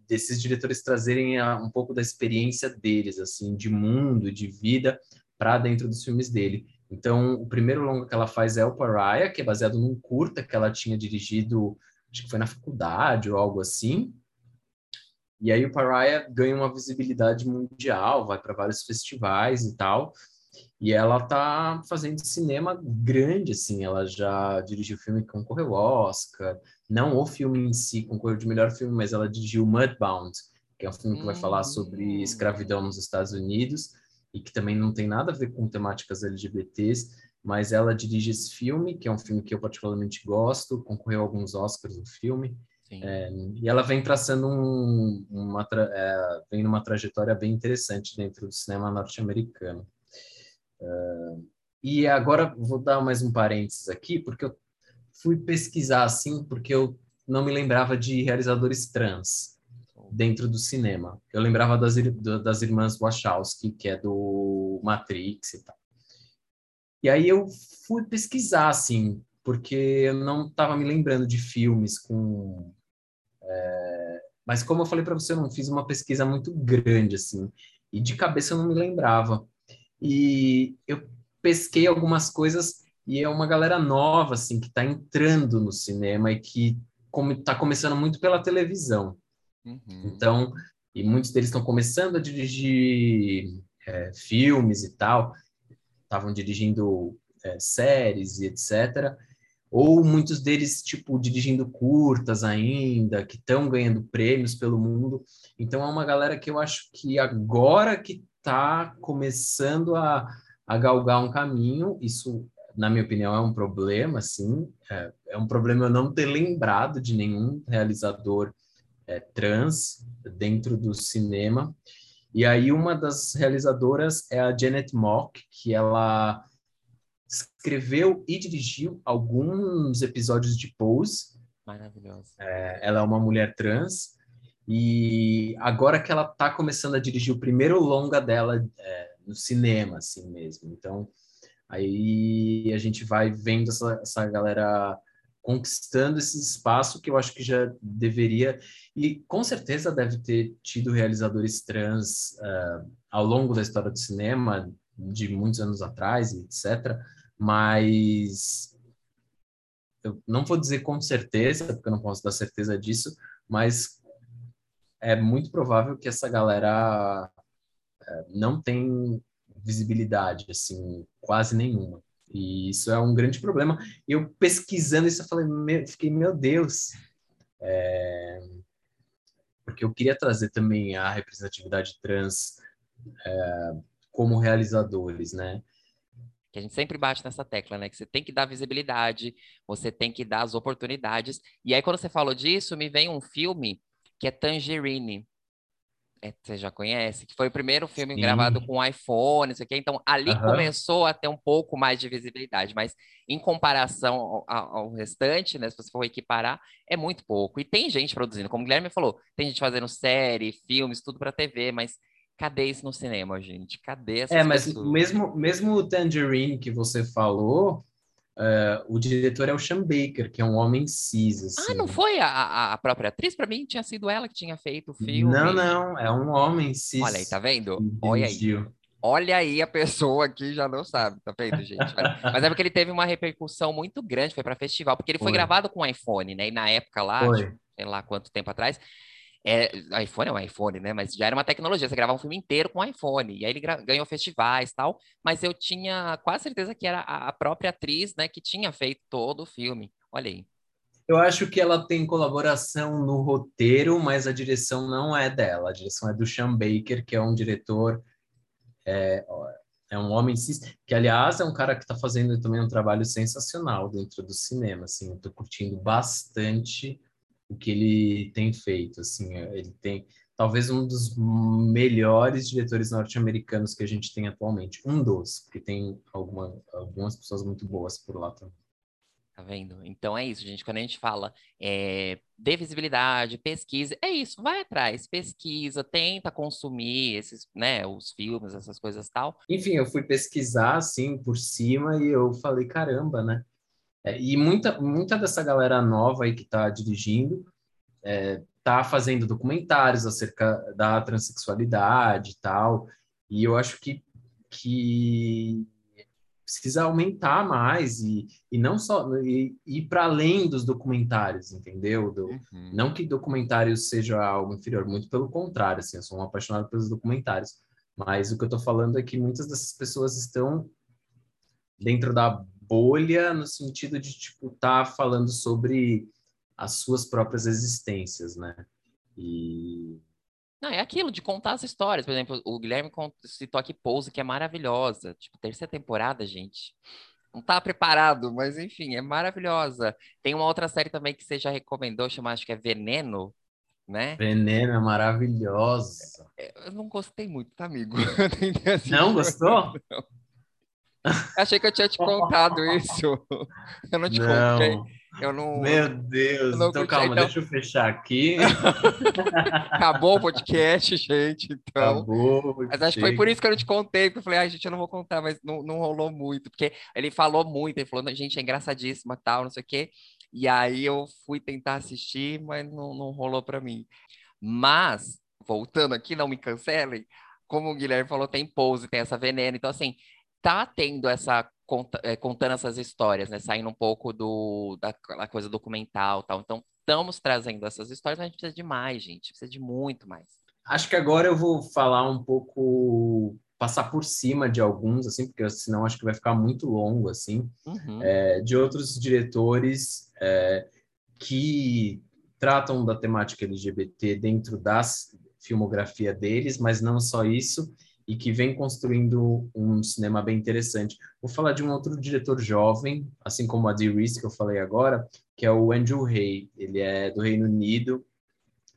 desses diretores trazerem um pouco da experiência deles, assim, de mundo, de vida, para dentro dos filmes dele. Então, o primeiro longa que ela faz é o Pariah, que é baseado num curta que ela tinha dirigido, acho que foi na faculdade ou algo assim. E aí o Pariah ganha uma visibilidade mundial, vai para vários festivais e tal. E ela tá fazendo cinema grande, assim. Ela já dirigiu filme que concorreu ao Oscar. Não o filme em si concorreu de melhor filme, mas ela dirigiu Mudbound, que é um filme que vai falar sobre hum. escravidão nos Estados Unidos e que também não tem nada a ver com temáticas LGBTs, mas ela dirige esse filme, que é um filme que eu particularmente gosto, concorreu a alguns Oscars no filme. É, e ela vem traçando um, uma é, vem numa trajetória bem interessante dentro do cinema norte-americano. Uh, e agora vou dar mais um parênteses aqui, porque eu fui pesquisar assim, porque eu não me lembrava de realizadores trans dentro do cinema. Eu lembrava das, das irmãs Wachowski, que é do Matrix e tal. E aí eu fui pesquisar, assim, porque eu não estava me lembrando de filmes com... É... Mas como eu falei para você, eu não fiz uma pesquisa muito grande, assim, e de cabeça eu não me lembrava. E eu pesquei algumas coisas e é uma galera nova, assim, que está entrando no cinema e que está começando muito pela televisão. Uhum. Então, e muitos deles estão começando a dirigir é, filmes e tal, estavam dirigindo é, séries e etc. Ou muitos deles, tipo, dirigindo curtas ainda, que estão ganhando prêmios pelo mundo. Então, é uma galera que eu acho que agora que está começando a, a galgar um caminho, isso na minha opinião, é um problema, sim. É, é, um problema eu não ter lembrado de nenhum realizador é, trans dentro do cinema. E aí uma das realizadoras é a Janet Mock, que ela escreveu e dirigiu alguns episódios de Pose. Maravilhosa. É, ela é uma mulher trans e agora que ela está começando a dirigir o primeiro longa dela é, no cinema, assim mesmo. Então, aí a gente vai vendo essa, essa galera conquistando esse espaço que eu acho que já deveria e com certeza deve ter tido realizadores trans uh, ao longo da história do cinema de muitos anos atrás, etc. Mas eu não vou dizer com certeza, porque eu não posso dar certeza disso, mas é muito provável que essa galera uh, não tem visibilidade, assim, quase nenhuma. E isso é um grande problema. E eu pesquisando isso, eu falei, meu, fiquei, meu Deus. É... Porque eu queria trazer também a representatividade trans é, como realizadores, né? Que a gente sempre bate nessa tecla, né? Que você tem que dar visibilidade, você tem que dar as oportunidades. E aí, quando você falou disso, me vem um filme que é Tangerine, você já conhece, que foi o primeiro filme Sim. gravado com iPhone, isso aqui. Então, ali uhum. começou a ter um pouco mais de visibilidade, mas em comparação ao, ao, restante, né, se você for equiparar, é muito pouco. E tem gente produzindo, como o Guilherme falou, tem gente fazendo série, filmes, tudo para TV, mas cadê isso no cinema, gente? Cadê essas É, mas pessoas? mesmo, mesmo o Tangerine que você falou, Uh, o diretor é o Sean Baker, que é um homem cis. Assim. Ah, não foi a, a própria atriz? Para mim tinha sido ela que tinha feito o filme. Não, não, é um homem cis. Olha aí, tá vendo? Olha aí. Olha aí a pessoa que já não sabe, tá vendo, gente? Mas é porque ele teve uma repercussão muito grande, foi para festival, porque ele foi, foi gravado com iPhone, né? E na época lá, tipo, sei lá quanto tempo atrás, é, iPhone é um iPhone, né? Mas já era uma tecnologia, você gravava um filme inteiro com iPhone. E aí ele ganhou festivais tal. Mas eu tinha quase certeza que era a própria atriz, né, que tinha feito todo o filme. Olha aí. Eu acho que ela tem colaboração no roteiro, mas a direção não é dela. A direção é do Sean Baker, que é um diretor. É, é um homem que aliás é um cara que está fazendo também um trabalho sensacional dentro do cinema. Assim, tô curtindo bastante o que ele tem feito. Assim, é, ele tem talvez um dos melhores diretores norte-americanos que a gente tem atualmente. Um dos, porque tem alguma, algumas pessoas muito boas por lá também. Tá vendo? Então é isso, gente. Quando a gente fala é, de visibilidade, pesquisa, é isso, vai atrás, pesquisa, tenta consumir esses, né, os filmes, essas coisas tal. Enfim, eu fui pesquisar assim por cima e eu falei, caramba, né? É, e muita, muita dessa galera nova aí que está dirigindo está é, fazendo documentários acerca da transexualidade e tal. E eu acho que, que precisa aumentar mais e, e não só e, ir para além dos documentários, entendeu? Do, uhum. Não que documentários seja algo inferior, muito pelo contrário, assim, eu sou um apaixonado pelos documentários, mas o que eu estou falando é que muitas dessas pessoas estão dentro da bolha no sentido de tipo estar tá falando sobre as suas próprias existências, né? E não, é aquilo de contar as histórias. Por exemplo, o Guilherme citou aqui Pose, que é maravilhosa. Tipo, terceira temporada, gente. Não tá preparado, mas enfim, é maravilhosa. Tem uma outra série também que você já recomendou, chamada acho que é Veneno, né? Veneno é maravilhosa. É, eu não gostei muito, tá, amigo? não gostou? Não. Achei que eu tinha te contado isso. Eu não te não. contei. Eu não. Meu Deus, não então calma, então... deixa eu fechar aqui. Acabou o podcast, gente. Então. Acabou. Mas acho que foi por isso que eu não te contei, porque eu falei, ai, gente, eu não vou contar, mas não, não rolou muito, porque ele falou muito, ele falou, gente, é engraçadíssima, tal, não sei o quê. E aí eu fui tentar assistir, mas não, não rolou para mim. Mas, voltando aqui, não me cancelem, como o Guilherme falou, tem pose, tem essa veneno. Então, assim, tá tendo essa é, contando essas histórias, né? Saindo um pouco do, da, da coisa documental tal. Então, estamos trazendo essas histórias, mas a gente precisa de mais, gente. Precisa de muito mais. Acho que agora eu vou falar um pouco, passar por cima de alguns, assim, porque senão acho que vai ficar muito longo, assim, uhum. é, de outros diretores é, que tratam da temática LGBT dentro da filmografia deles, mas não só isso, e que vem construindo um cinema bem interessante. Vou falar de um outro diretor jovem, assim como a Dee Reese, que eu falei agora, que é o Andrew Hay. Ele é do Reino Unido,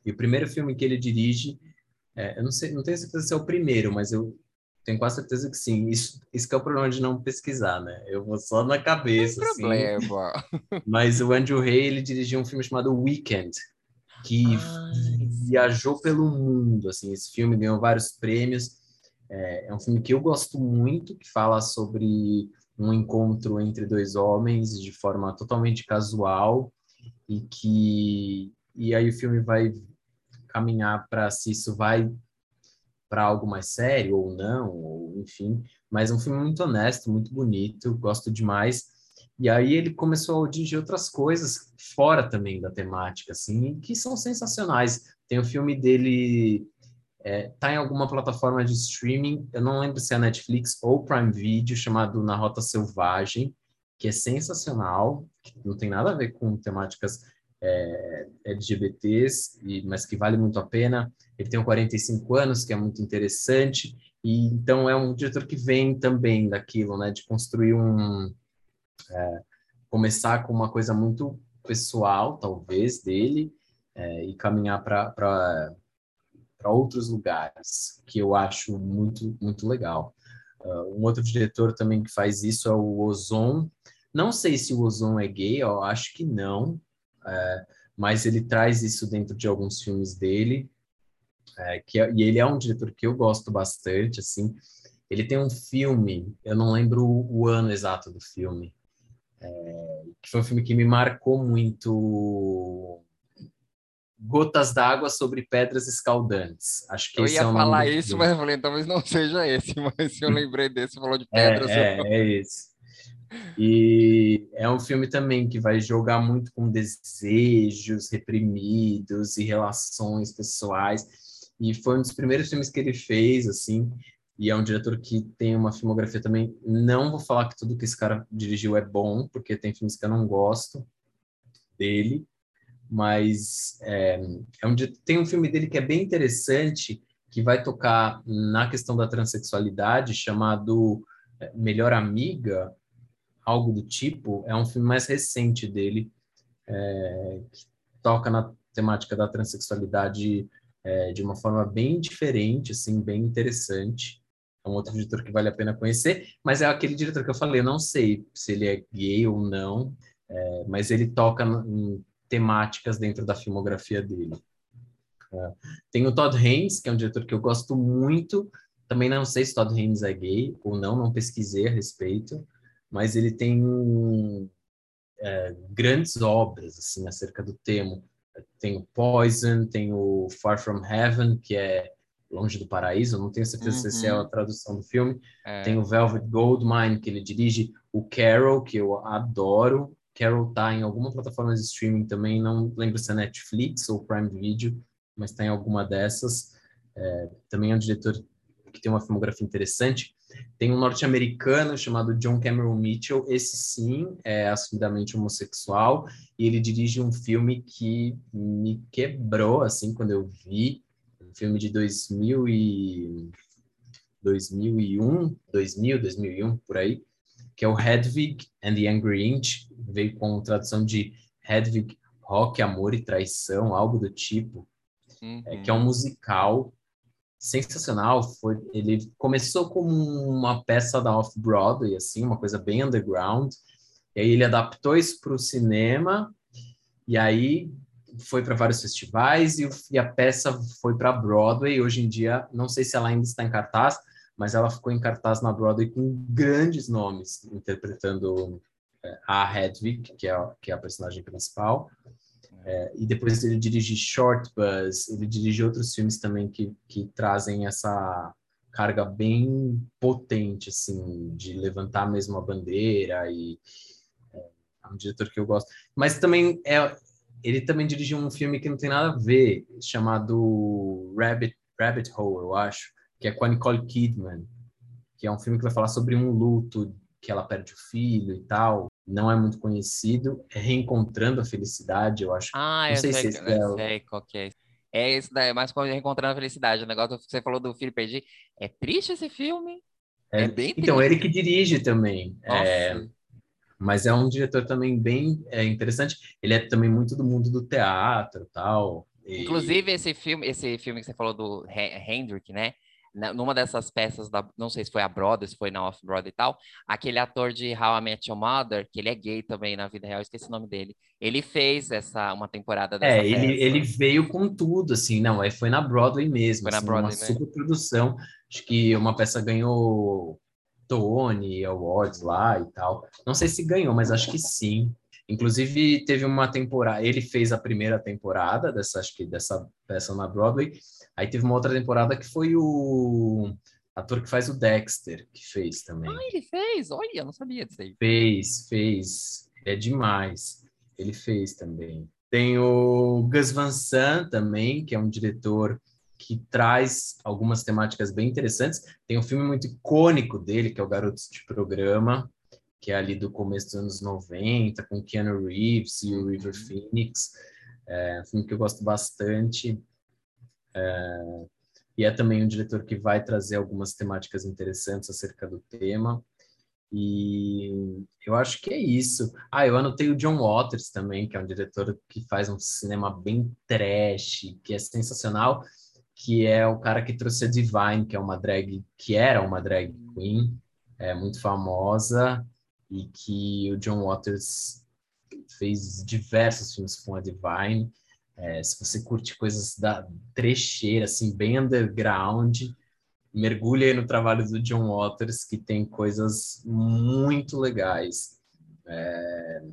e o primeiro filme que ele dirige, é, eu não sei, não tenho certeza se é o primeiro, mas eu tenho quase certeza que sim. Isso, isso que é o problema de não pesquisar, né? Eu vou só na cabeça, assim. problema. Mas o Andrew Hay, ele dirigiu um filme chamado Weekend, que Ai, viajou pelo mundo, assim. Esse filme ganhou vários prêmios é, é um filme que eu gosto muito, que fala sobre um encontro entre dois homens de forma totalmente casual e que e aí o filme vai caminhar para se isso vai para algo mais sério ou não, ou enfim, mas é um filme muito honesto, muito bonito, gosto demais. E aí ele começou a dirigir outras coisas fora também da temática, assim, que são sensacionais. Tem o filme dele é, tá em alguma plataforma de streaming, eu não lembro se é Netflix ou Prime Video, chamado Na Rota Selvagem, que é sensacional, que não tem nada a ver com temáticas é, LGBTs, e, mas que vale muito a pena. Ele tem 45 anos, que é muito interessante, e então é um diretor que vem também daquilo, né, de construir um... É, começar com uma coisa muito pessoal, talvez, dele, é, e caminhar para para outros lugares, que eu acho muito, muito legal. Uh, um outro diretor também que faz isso é o Ozon. Não sei se o Ozon é gay, eu acho que não, é, mas ele traz isso dentro de alguns filmes dele. É, que é, e ele é um diretor que eu gosto bastante, assim. Ele tem um filme, eu não lembro o, o ano exato do filme, que foi um filme que me marcou muito Gotas d'água sobre pedras escaldantes. Acho que eu ia é falar isso, mas eu falei, talvez não seja esse, mas se eu lembrei desse, falou de é, pedras. É, eu... é, é esse. E é um filme também que vai jogar muito com desejos reprimidos e relações pessoais. E foi um dos primeiros filmes que ele fez, assim. E é um diretor que tem uma filmografia também. Não vou falar que tudo que esse cara dirigiu é bom, porque tem filmes que eu não gosto dele mas é, é um, tem um filme dele que é bem interessante, que vai tocar na questão da transexualidade, chamado é, Melhor Amiga, algo do tipo. É um filme mais recente dele, é, que toca na temática da transexualidade é, de uma forma bem diferente, assim, bem interessante. É um outro diretor que vale a pena conhecer, mas é aquele diretor que eu falei, eu não sei se ele é gay ou não, é, mas ele toca em temáticas dentro da filmografia dele. É. Tem o Todd Haynes, que é um diretor que eu gosto muito. Também não sei se Todd Haynes é gay ou não, não pesquisei a respeito, mas ele tem é, grandes obras assim acerca do tema. Tem o Poison, tem o Far From Heaven, que é Longe do Paraíso, não tenho certeza uhum. se é a uhum. tradução do filme. É. Tem o Velvet Goldmine, que ele dirige, o Carol, que eu adoro. Carol tá em alguma plataforma de streaming também, não lembro se é Netflix ou Prime Video, mas tá em alguma dessas. É, também é um diretor que tem uma filmografia interessante. Tem um norte-americano chamado John Cameron Mitchell, esse sim é assumidamente homossexual, e ele dirige um filme que me quebrou, assim, quando eu vi, um filme de 2000 e... 2001, 2000, 2001, por aí, que é o Hedwig and the Angry Inch, veio com tradução de Hedwig, Rock, Amor e Traição, algo do tipo, uhum. é, que é um musical sensacional. Foi, ele começou como uma peça da Off-Broadway, assim, uma coisa bem underground. E aí ele adaptou isso para o cinema, e aí foi para vários festivais, e, e a peça foi para Broadway. Hoje em dia, não sei se ela ainda está em cartaz, mas ela ficou em cartaz na Broadway com grandes nomes interpretando é, a Hedwig, que é, que é a personagem principal. É, e depois ele dirige Short Bus, ele dirige outros filmes também que, que trazem essa carga bem potente, assim, de levantar mesmo a bandeira e é, é um diretor que eu gosto. Mas também é, ele também dirigiu um filme que não tem nada a ver, chamado Rabbit, Rabbit Hole, eu acho, que é com a Nicole Kidman, que é um filme que vai falar sobre um luto que ela perde o filho e tal não é muito conhecido, é Reencontrando a Felicidade, eu acho. Ah, não eu sei, sei, se é... eu sei qual que é. É esse daí, mais como Reencontrando a Felicidade. O negócio que você falou do filho perdi. É triste esse filme? É, é bem triste. Então, ele que dirige também. É, mas é um diretor também bem é, interessante. Ele é também muito do mundo do teatro tal. E... Inclusive, esse filme, esse filme que você falou do Hendrick, né? Numa dessas peças da, não sei se foi a Broadway, se foi na Off-Broadway e tal, aquele ator de How I Met Your Mother, que ele é gay também na vida real, esqueci o nome dele. Ele fez essa uma temporada dessa É, ele, peça. ele veio com tudo, assim, não, aí foi na Broadway mesmo, foi na assim, Broadway, uma né? super produção, acho que uma peça ganhou Tony Awards lá e tal. Não sei se ganhou, mas acho que sim. Inclusive teve uma temporada, ele fez a primeira temporada dessa, acho que dessa peça na Broadway. Aí teve uma outra temporada que foi o ator que faz o Dexter que fez também. Ah, ele fez? Olha, eu não sabia disso aí. Fez, fez. É demais. Ele fez também. Tem o Gus Van Sant também, que é um diretor que traz algumas temáticas bem interessantes. Tem um filme muito icônico dele, que é o Garotos de Programa, que é ali do começo dos anos 90, com Keanu Reeves e o River uhum. Phoenix. É um filme que eu gosto bastante. É, e é também um diretor que vai trazer algumas temáticas interessantes acerca do tema. E eu acho que é isso. Ah, eu anotei o John Waters também, que é um diretor que faz um cinema bem trash, que é sensacional, que é o cara que trouxe a Divine, que é uma drag, que era uma drag queen, é muito famosa, e que o John Waters fez diversos filmes com a Divine. É, se você curte coisas da trecheira, assim, bem underground, mergulhe aí no trabalho do John Waters, que tem coisas muito legais. É,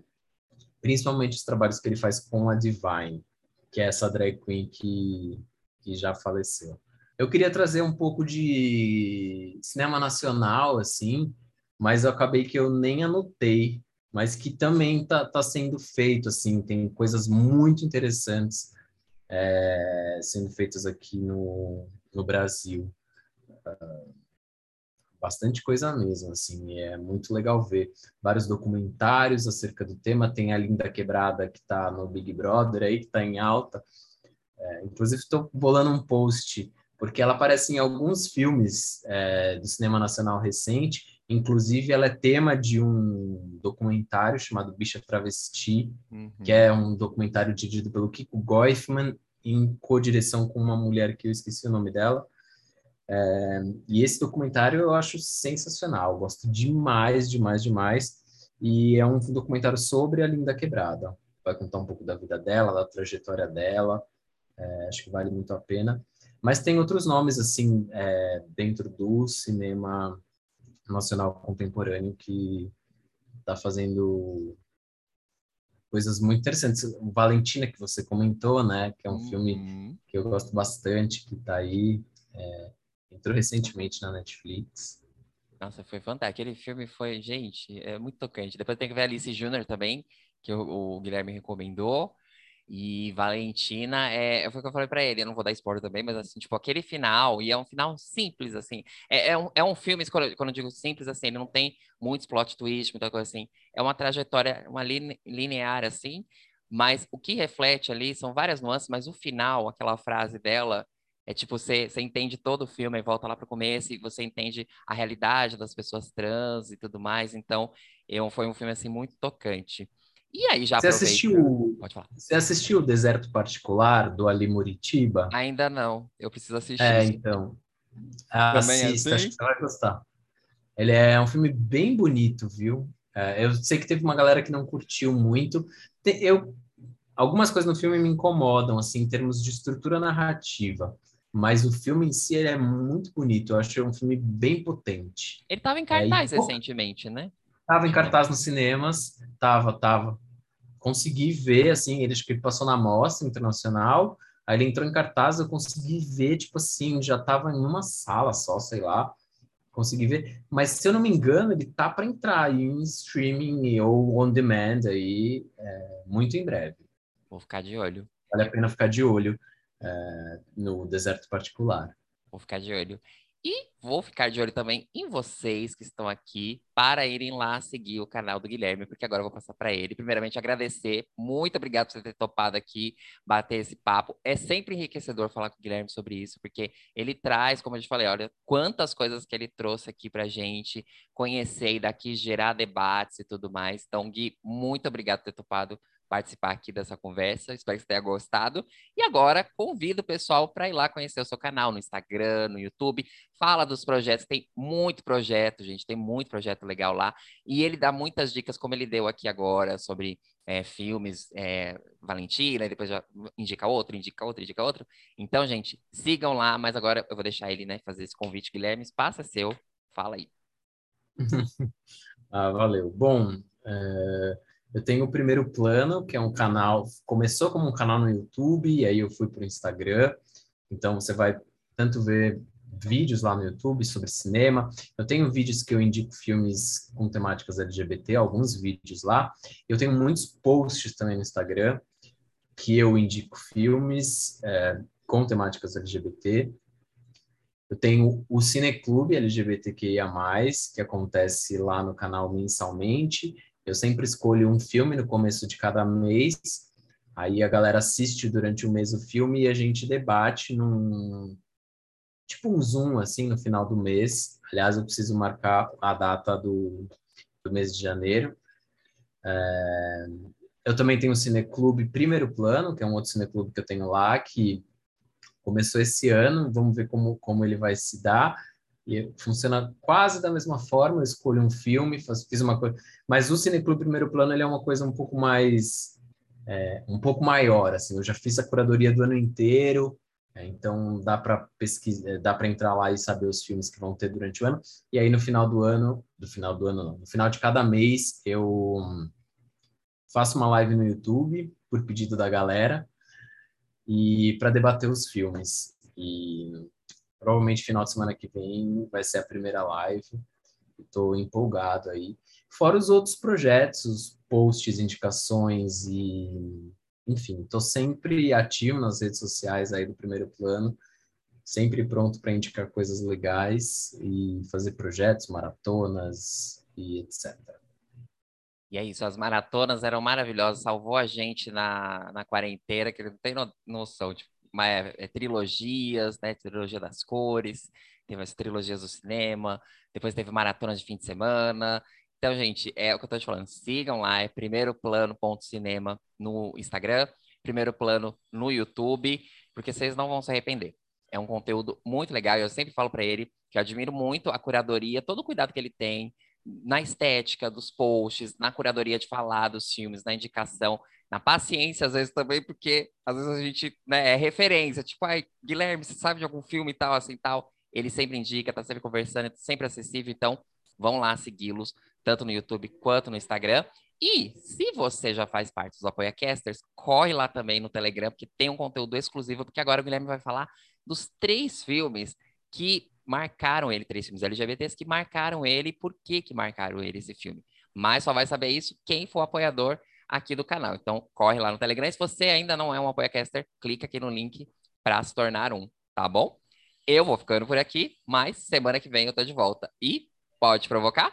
principalmente os trabalhos que ele faz com a Divine, que é essa drag queen que, que já faleceu. Eu queria trazer um pouco de cinema nacional, assim, mas eu acabei que eu nem anotei, mas que também está tá sendo feito, assim, tem coisas muito interessantes é, sendo feitas aqui no, no Brasil. Uh, bastante coisa mesmo, assim, é muito legal ver vários documentários acerca do tema, tem a Linda Quebrada que está no Big Brother aí, que está em alta, é, inclusive estou bolando um post, porque ela aparece em alguns filmes é, do cinema nacional recente, Inclusive, ela é tema de um documentário chamado Bicha Travesti, uhum. que é um documentário dirigido pelo Kiko Goifman, em co-direção com uma mulher que eu esqueci o nome dela. É, e esse documentário eu acho sensacional, gosto demais, demais, demais. E é um documentário sobre a Linda Quebrada. Vai contar um pouco da vida dela, da trajetória dela. É, acho que vale muito a pena. Mas tem outros nomes, assim, é, dentro do cinema nacional contemporâneo que está fazendo coisas muito interessantes. O Valentina, que você comentou, né? Que é um uhum. filme que eu gosto bastante, que está aí. É, entrou recentemente na Netflix. Nossa, foi fantástico. Aquele filme foi, gente, é muito tocante. Depois tem que ver Alice Júnior também, que o, o, Guilherme recomendou. E Valentina, é, foi o que eu falei para ele, eu não vou dar spoiler também, mas assim, tipo, aquele final, e é um final simples, assim, é, é, um, é um filme, quando eu, digo simples, assim, ele não tem muitos plot twist, muita coisa assim, é uma trajetória, uma line, linear, assim, mas o que reflete ali são várias nuances, mas o final, aquela frase dela, é tipo, você, você entende todo o filme e volta lá para o começo e você entende a realidade das pessoas trans e tudo mais. Então, eu, foi um filme, assim, muito tocante. E aí, já Você assistiu... Pode falar. Você assistiu o Deserto Particular, do Ali Muritiba? Ainda não. Eu preciso assistir. É, então. Assista, assim? acho que você vai gostar. Ele é um filme bem bonito, viu? É, eu sei que teve uma galera que não curtiu muito. Eu, algumas coisas no filme me incomodam, assim, em termos de estrutura narrativa mas o filme em si é muito bonito. Eu acho um filme bem potente. Ele estava em cartaz é, recentemente, né? Estava em cartaz nos cinemas, tava, tava. Consegui ver, assim, ele acho que passou na mostra internacional, aí ele entrou em cartaz, eu consegui ver, tipo assim, já estava em uma sala só, sei lá, consegui ver. Mas se eu não me engano, ele tá para entrar em streaming ou on demand aí é, muito em breve. Vou ficar de olho. Vale a pena ficar de olho é, no deserto particular. Vou ficar de olho. E vou ficar de olho também em vocês que estão aqui para irem lá seguir o canal do Guilherme, porque agora eu vou passar para ele. Primeiramente, agradecer. Muito obrigado por você ter topado aqui, bater esse papo. É sempre enriquecedor falar com o Guilherme sobre isso, porque ele traz, como eu te falei, olha, quantas coisas que ele trouxe aqui para gente conhecer e daqui gerar debates e tudo mais. Então, Gui, muito obrigado por ter topado participar aqui dessa conversa. Espero que você tenha gostado. E agora convido o pessoal para ir lá conhecer o seu canal no Instagram, no YouTube. Fala dos projetos, tem muito projeto, gente, tem muito projeto legal lá. E ele dá muitas dicas, como ele deu aqui agora, sobre é, filmes é, Valentina, depois já indica outro, indica outro, indica outro. Então, gente, sigam lá, mas agora eu vou deixar ele né, fazer esse convite, Guilherme. Espaço é seu, fala aí. ah, valeu. Bom, é... Eu tenho o primeiro plano, que é um canal, começou como um canal no YouTube, e aí eu fui para o Instagram. Então você vai tanto ver vídeos lá no YouTube sobre cinema. Eu tenho vídeos que eu indico filmes com temáticas LGBT, alguns vídeos lá. Eu tenho muitos posts também no Instagram que eu indico filmes é, com temáticas LGBT. Eu tenho o Cineclube LGBTQIA+, que acontece lá no canal mensalmente. Eu sempre escolho um filme no começo de cada mês, aí a galera assiste durante o mês o filme e a gente debate num tipo um zoom assim no final do mês. Aliás, eu preciso marcar a data do, do mês de janeiro. É... Eu também tenho o Cineclube Primeiro Plano, que é um outro cineclube que eu tenho lá, que começou esse ano. Vamos ver como, como ele vai se dar. E funciona quase da mesma forma, eu escolho um filme, faz, fiz uma coisa... Mas o Cineclube Primeiro Plano, ele é uma coisa um pouco mais... É, um pouco maior, assim. Eu já fiz a curadoria do ano inteiro, é, então dá para pesquisar, é, dá para entrar lá e saber os filmes que vão ter durante o ano. E aí no final do ano, do final do ano não, no final de cada mês eu faço uma live no YouTube por pedido da galera e para debater os filmes. E Provavelmente final de semana que vem vai ser a primeira live. Estou empolgado aí. Fora os outros projetos, os posts, indicações e enfim, estou sempre ativo nas redes sociais aí do primeiro plano, sempre pronto para indicar coisas legais e fazer projetos, maratonas e etc. E é isso, as maratonas eram maravilhosas, salvou a gente na, na quarentena, que não tem noção, tipo, é, é, trilogias, né? Trilogia das cores, teve as trilogias do cinema, depois teve maratona de fim de semana. Então, gente, é o que eu tô te falando. Sigam lá, é primeiro plano ponto cinema no Instagram, primeiro plano no YouTube, porque vocês não vão se arrepender. É um conteúdo muito legal. Eu sempre falo para ele que eu admiro muito a curadoria, todo o cuidado que ele tem na estética dos posts, na curadoria de falar dos filmes, na indicação na paciência, às vezes também, porque às vezes a gente né, é referência, tipo, ai, Guilherme, você sabe de algum filme e tal, assim tal. Ele sempre indica, tá sempre conversando, sempre acessível, então vão lá segui-los, tanto no YouTube quanto no Instagram. E se você já faz parte dos ApoiaCasters, corre lá também no Telegram, porque tem um conteúdo exclusivo, porque agora o Guilherme vai falar dos três filmes que marcaram ele, três filmes LGBTs que marcaram ele, por que que marcaram ele esse filme. Mas só vai saber isso quem for apoiador aqui do canal. Então, corre lá no Telegram. Se você ainda não é um apoiacaster, clica aqui no link para se tornar um, tá bom? Eu vou ficando por aqui, mas semana que vem eu tô de volta. E pode provocar?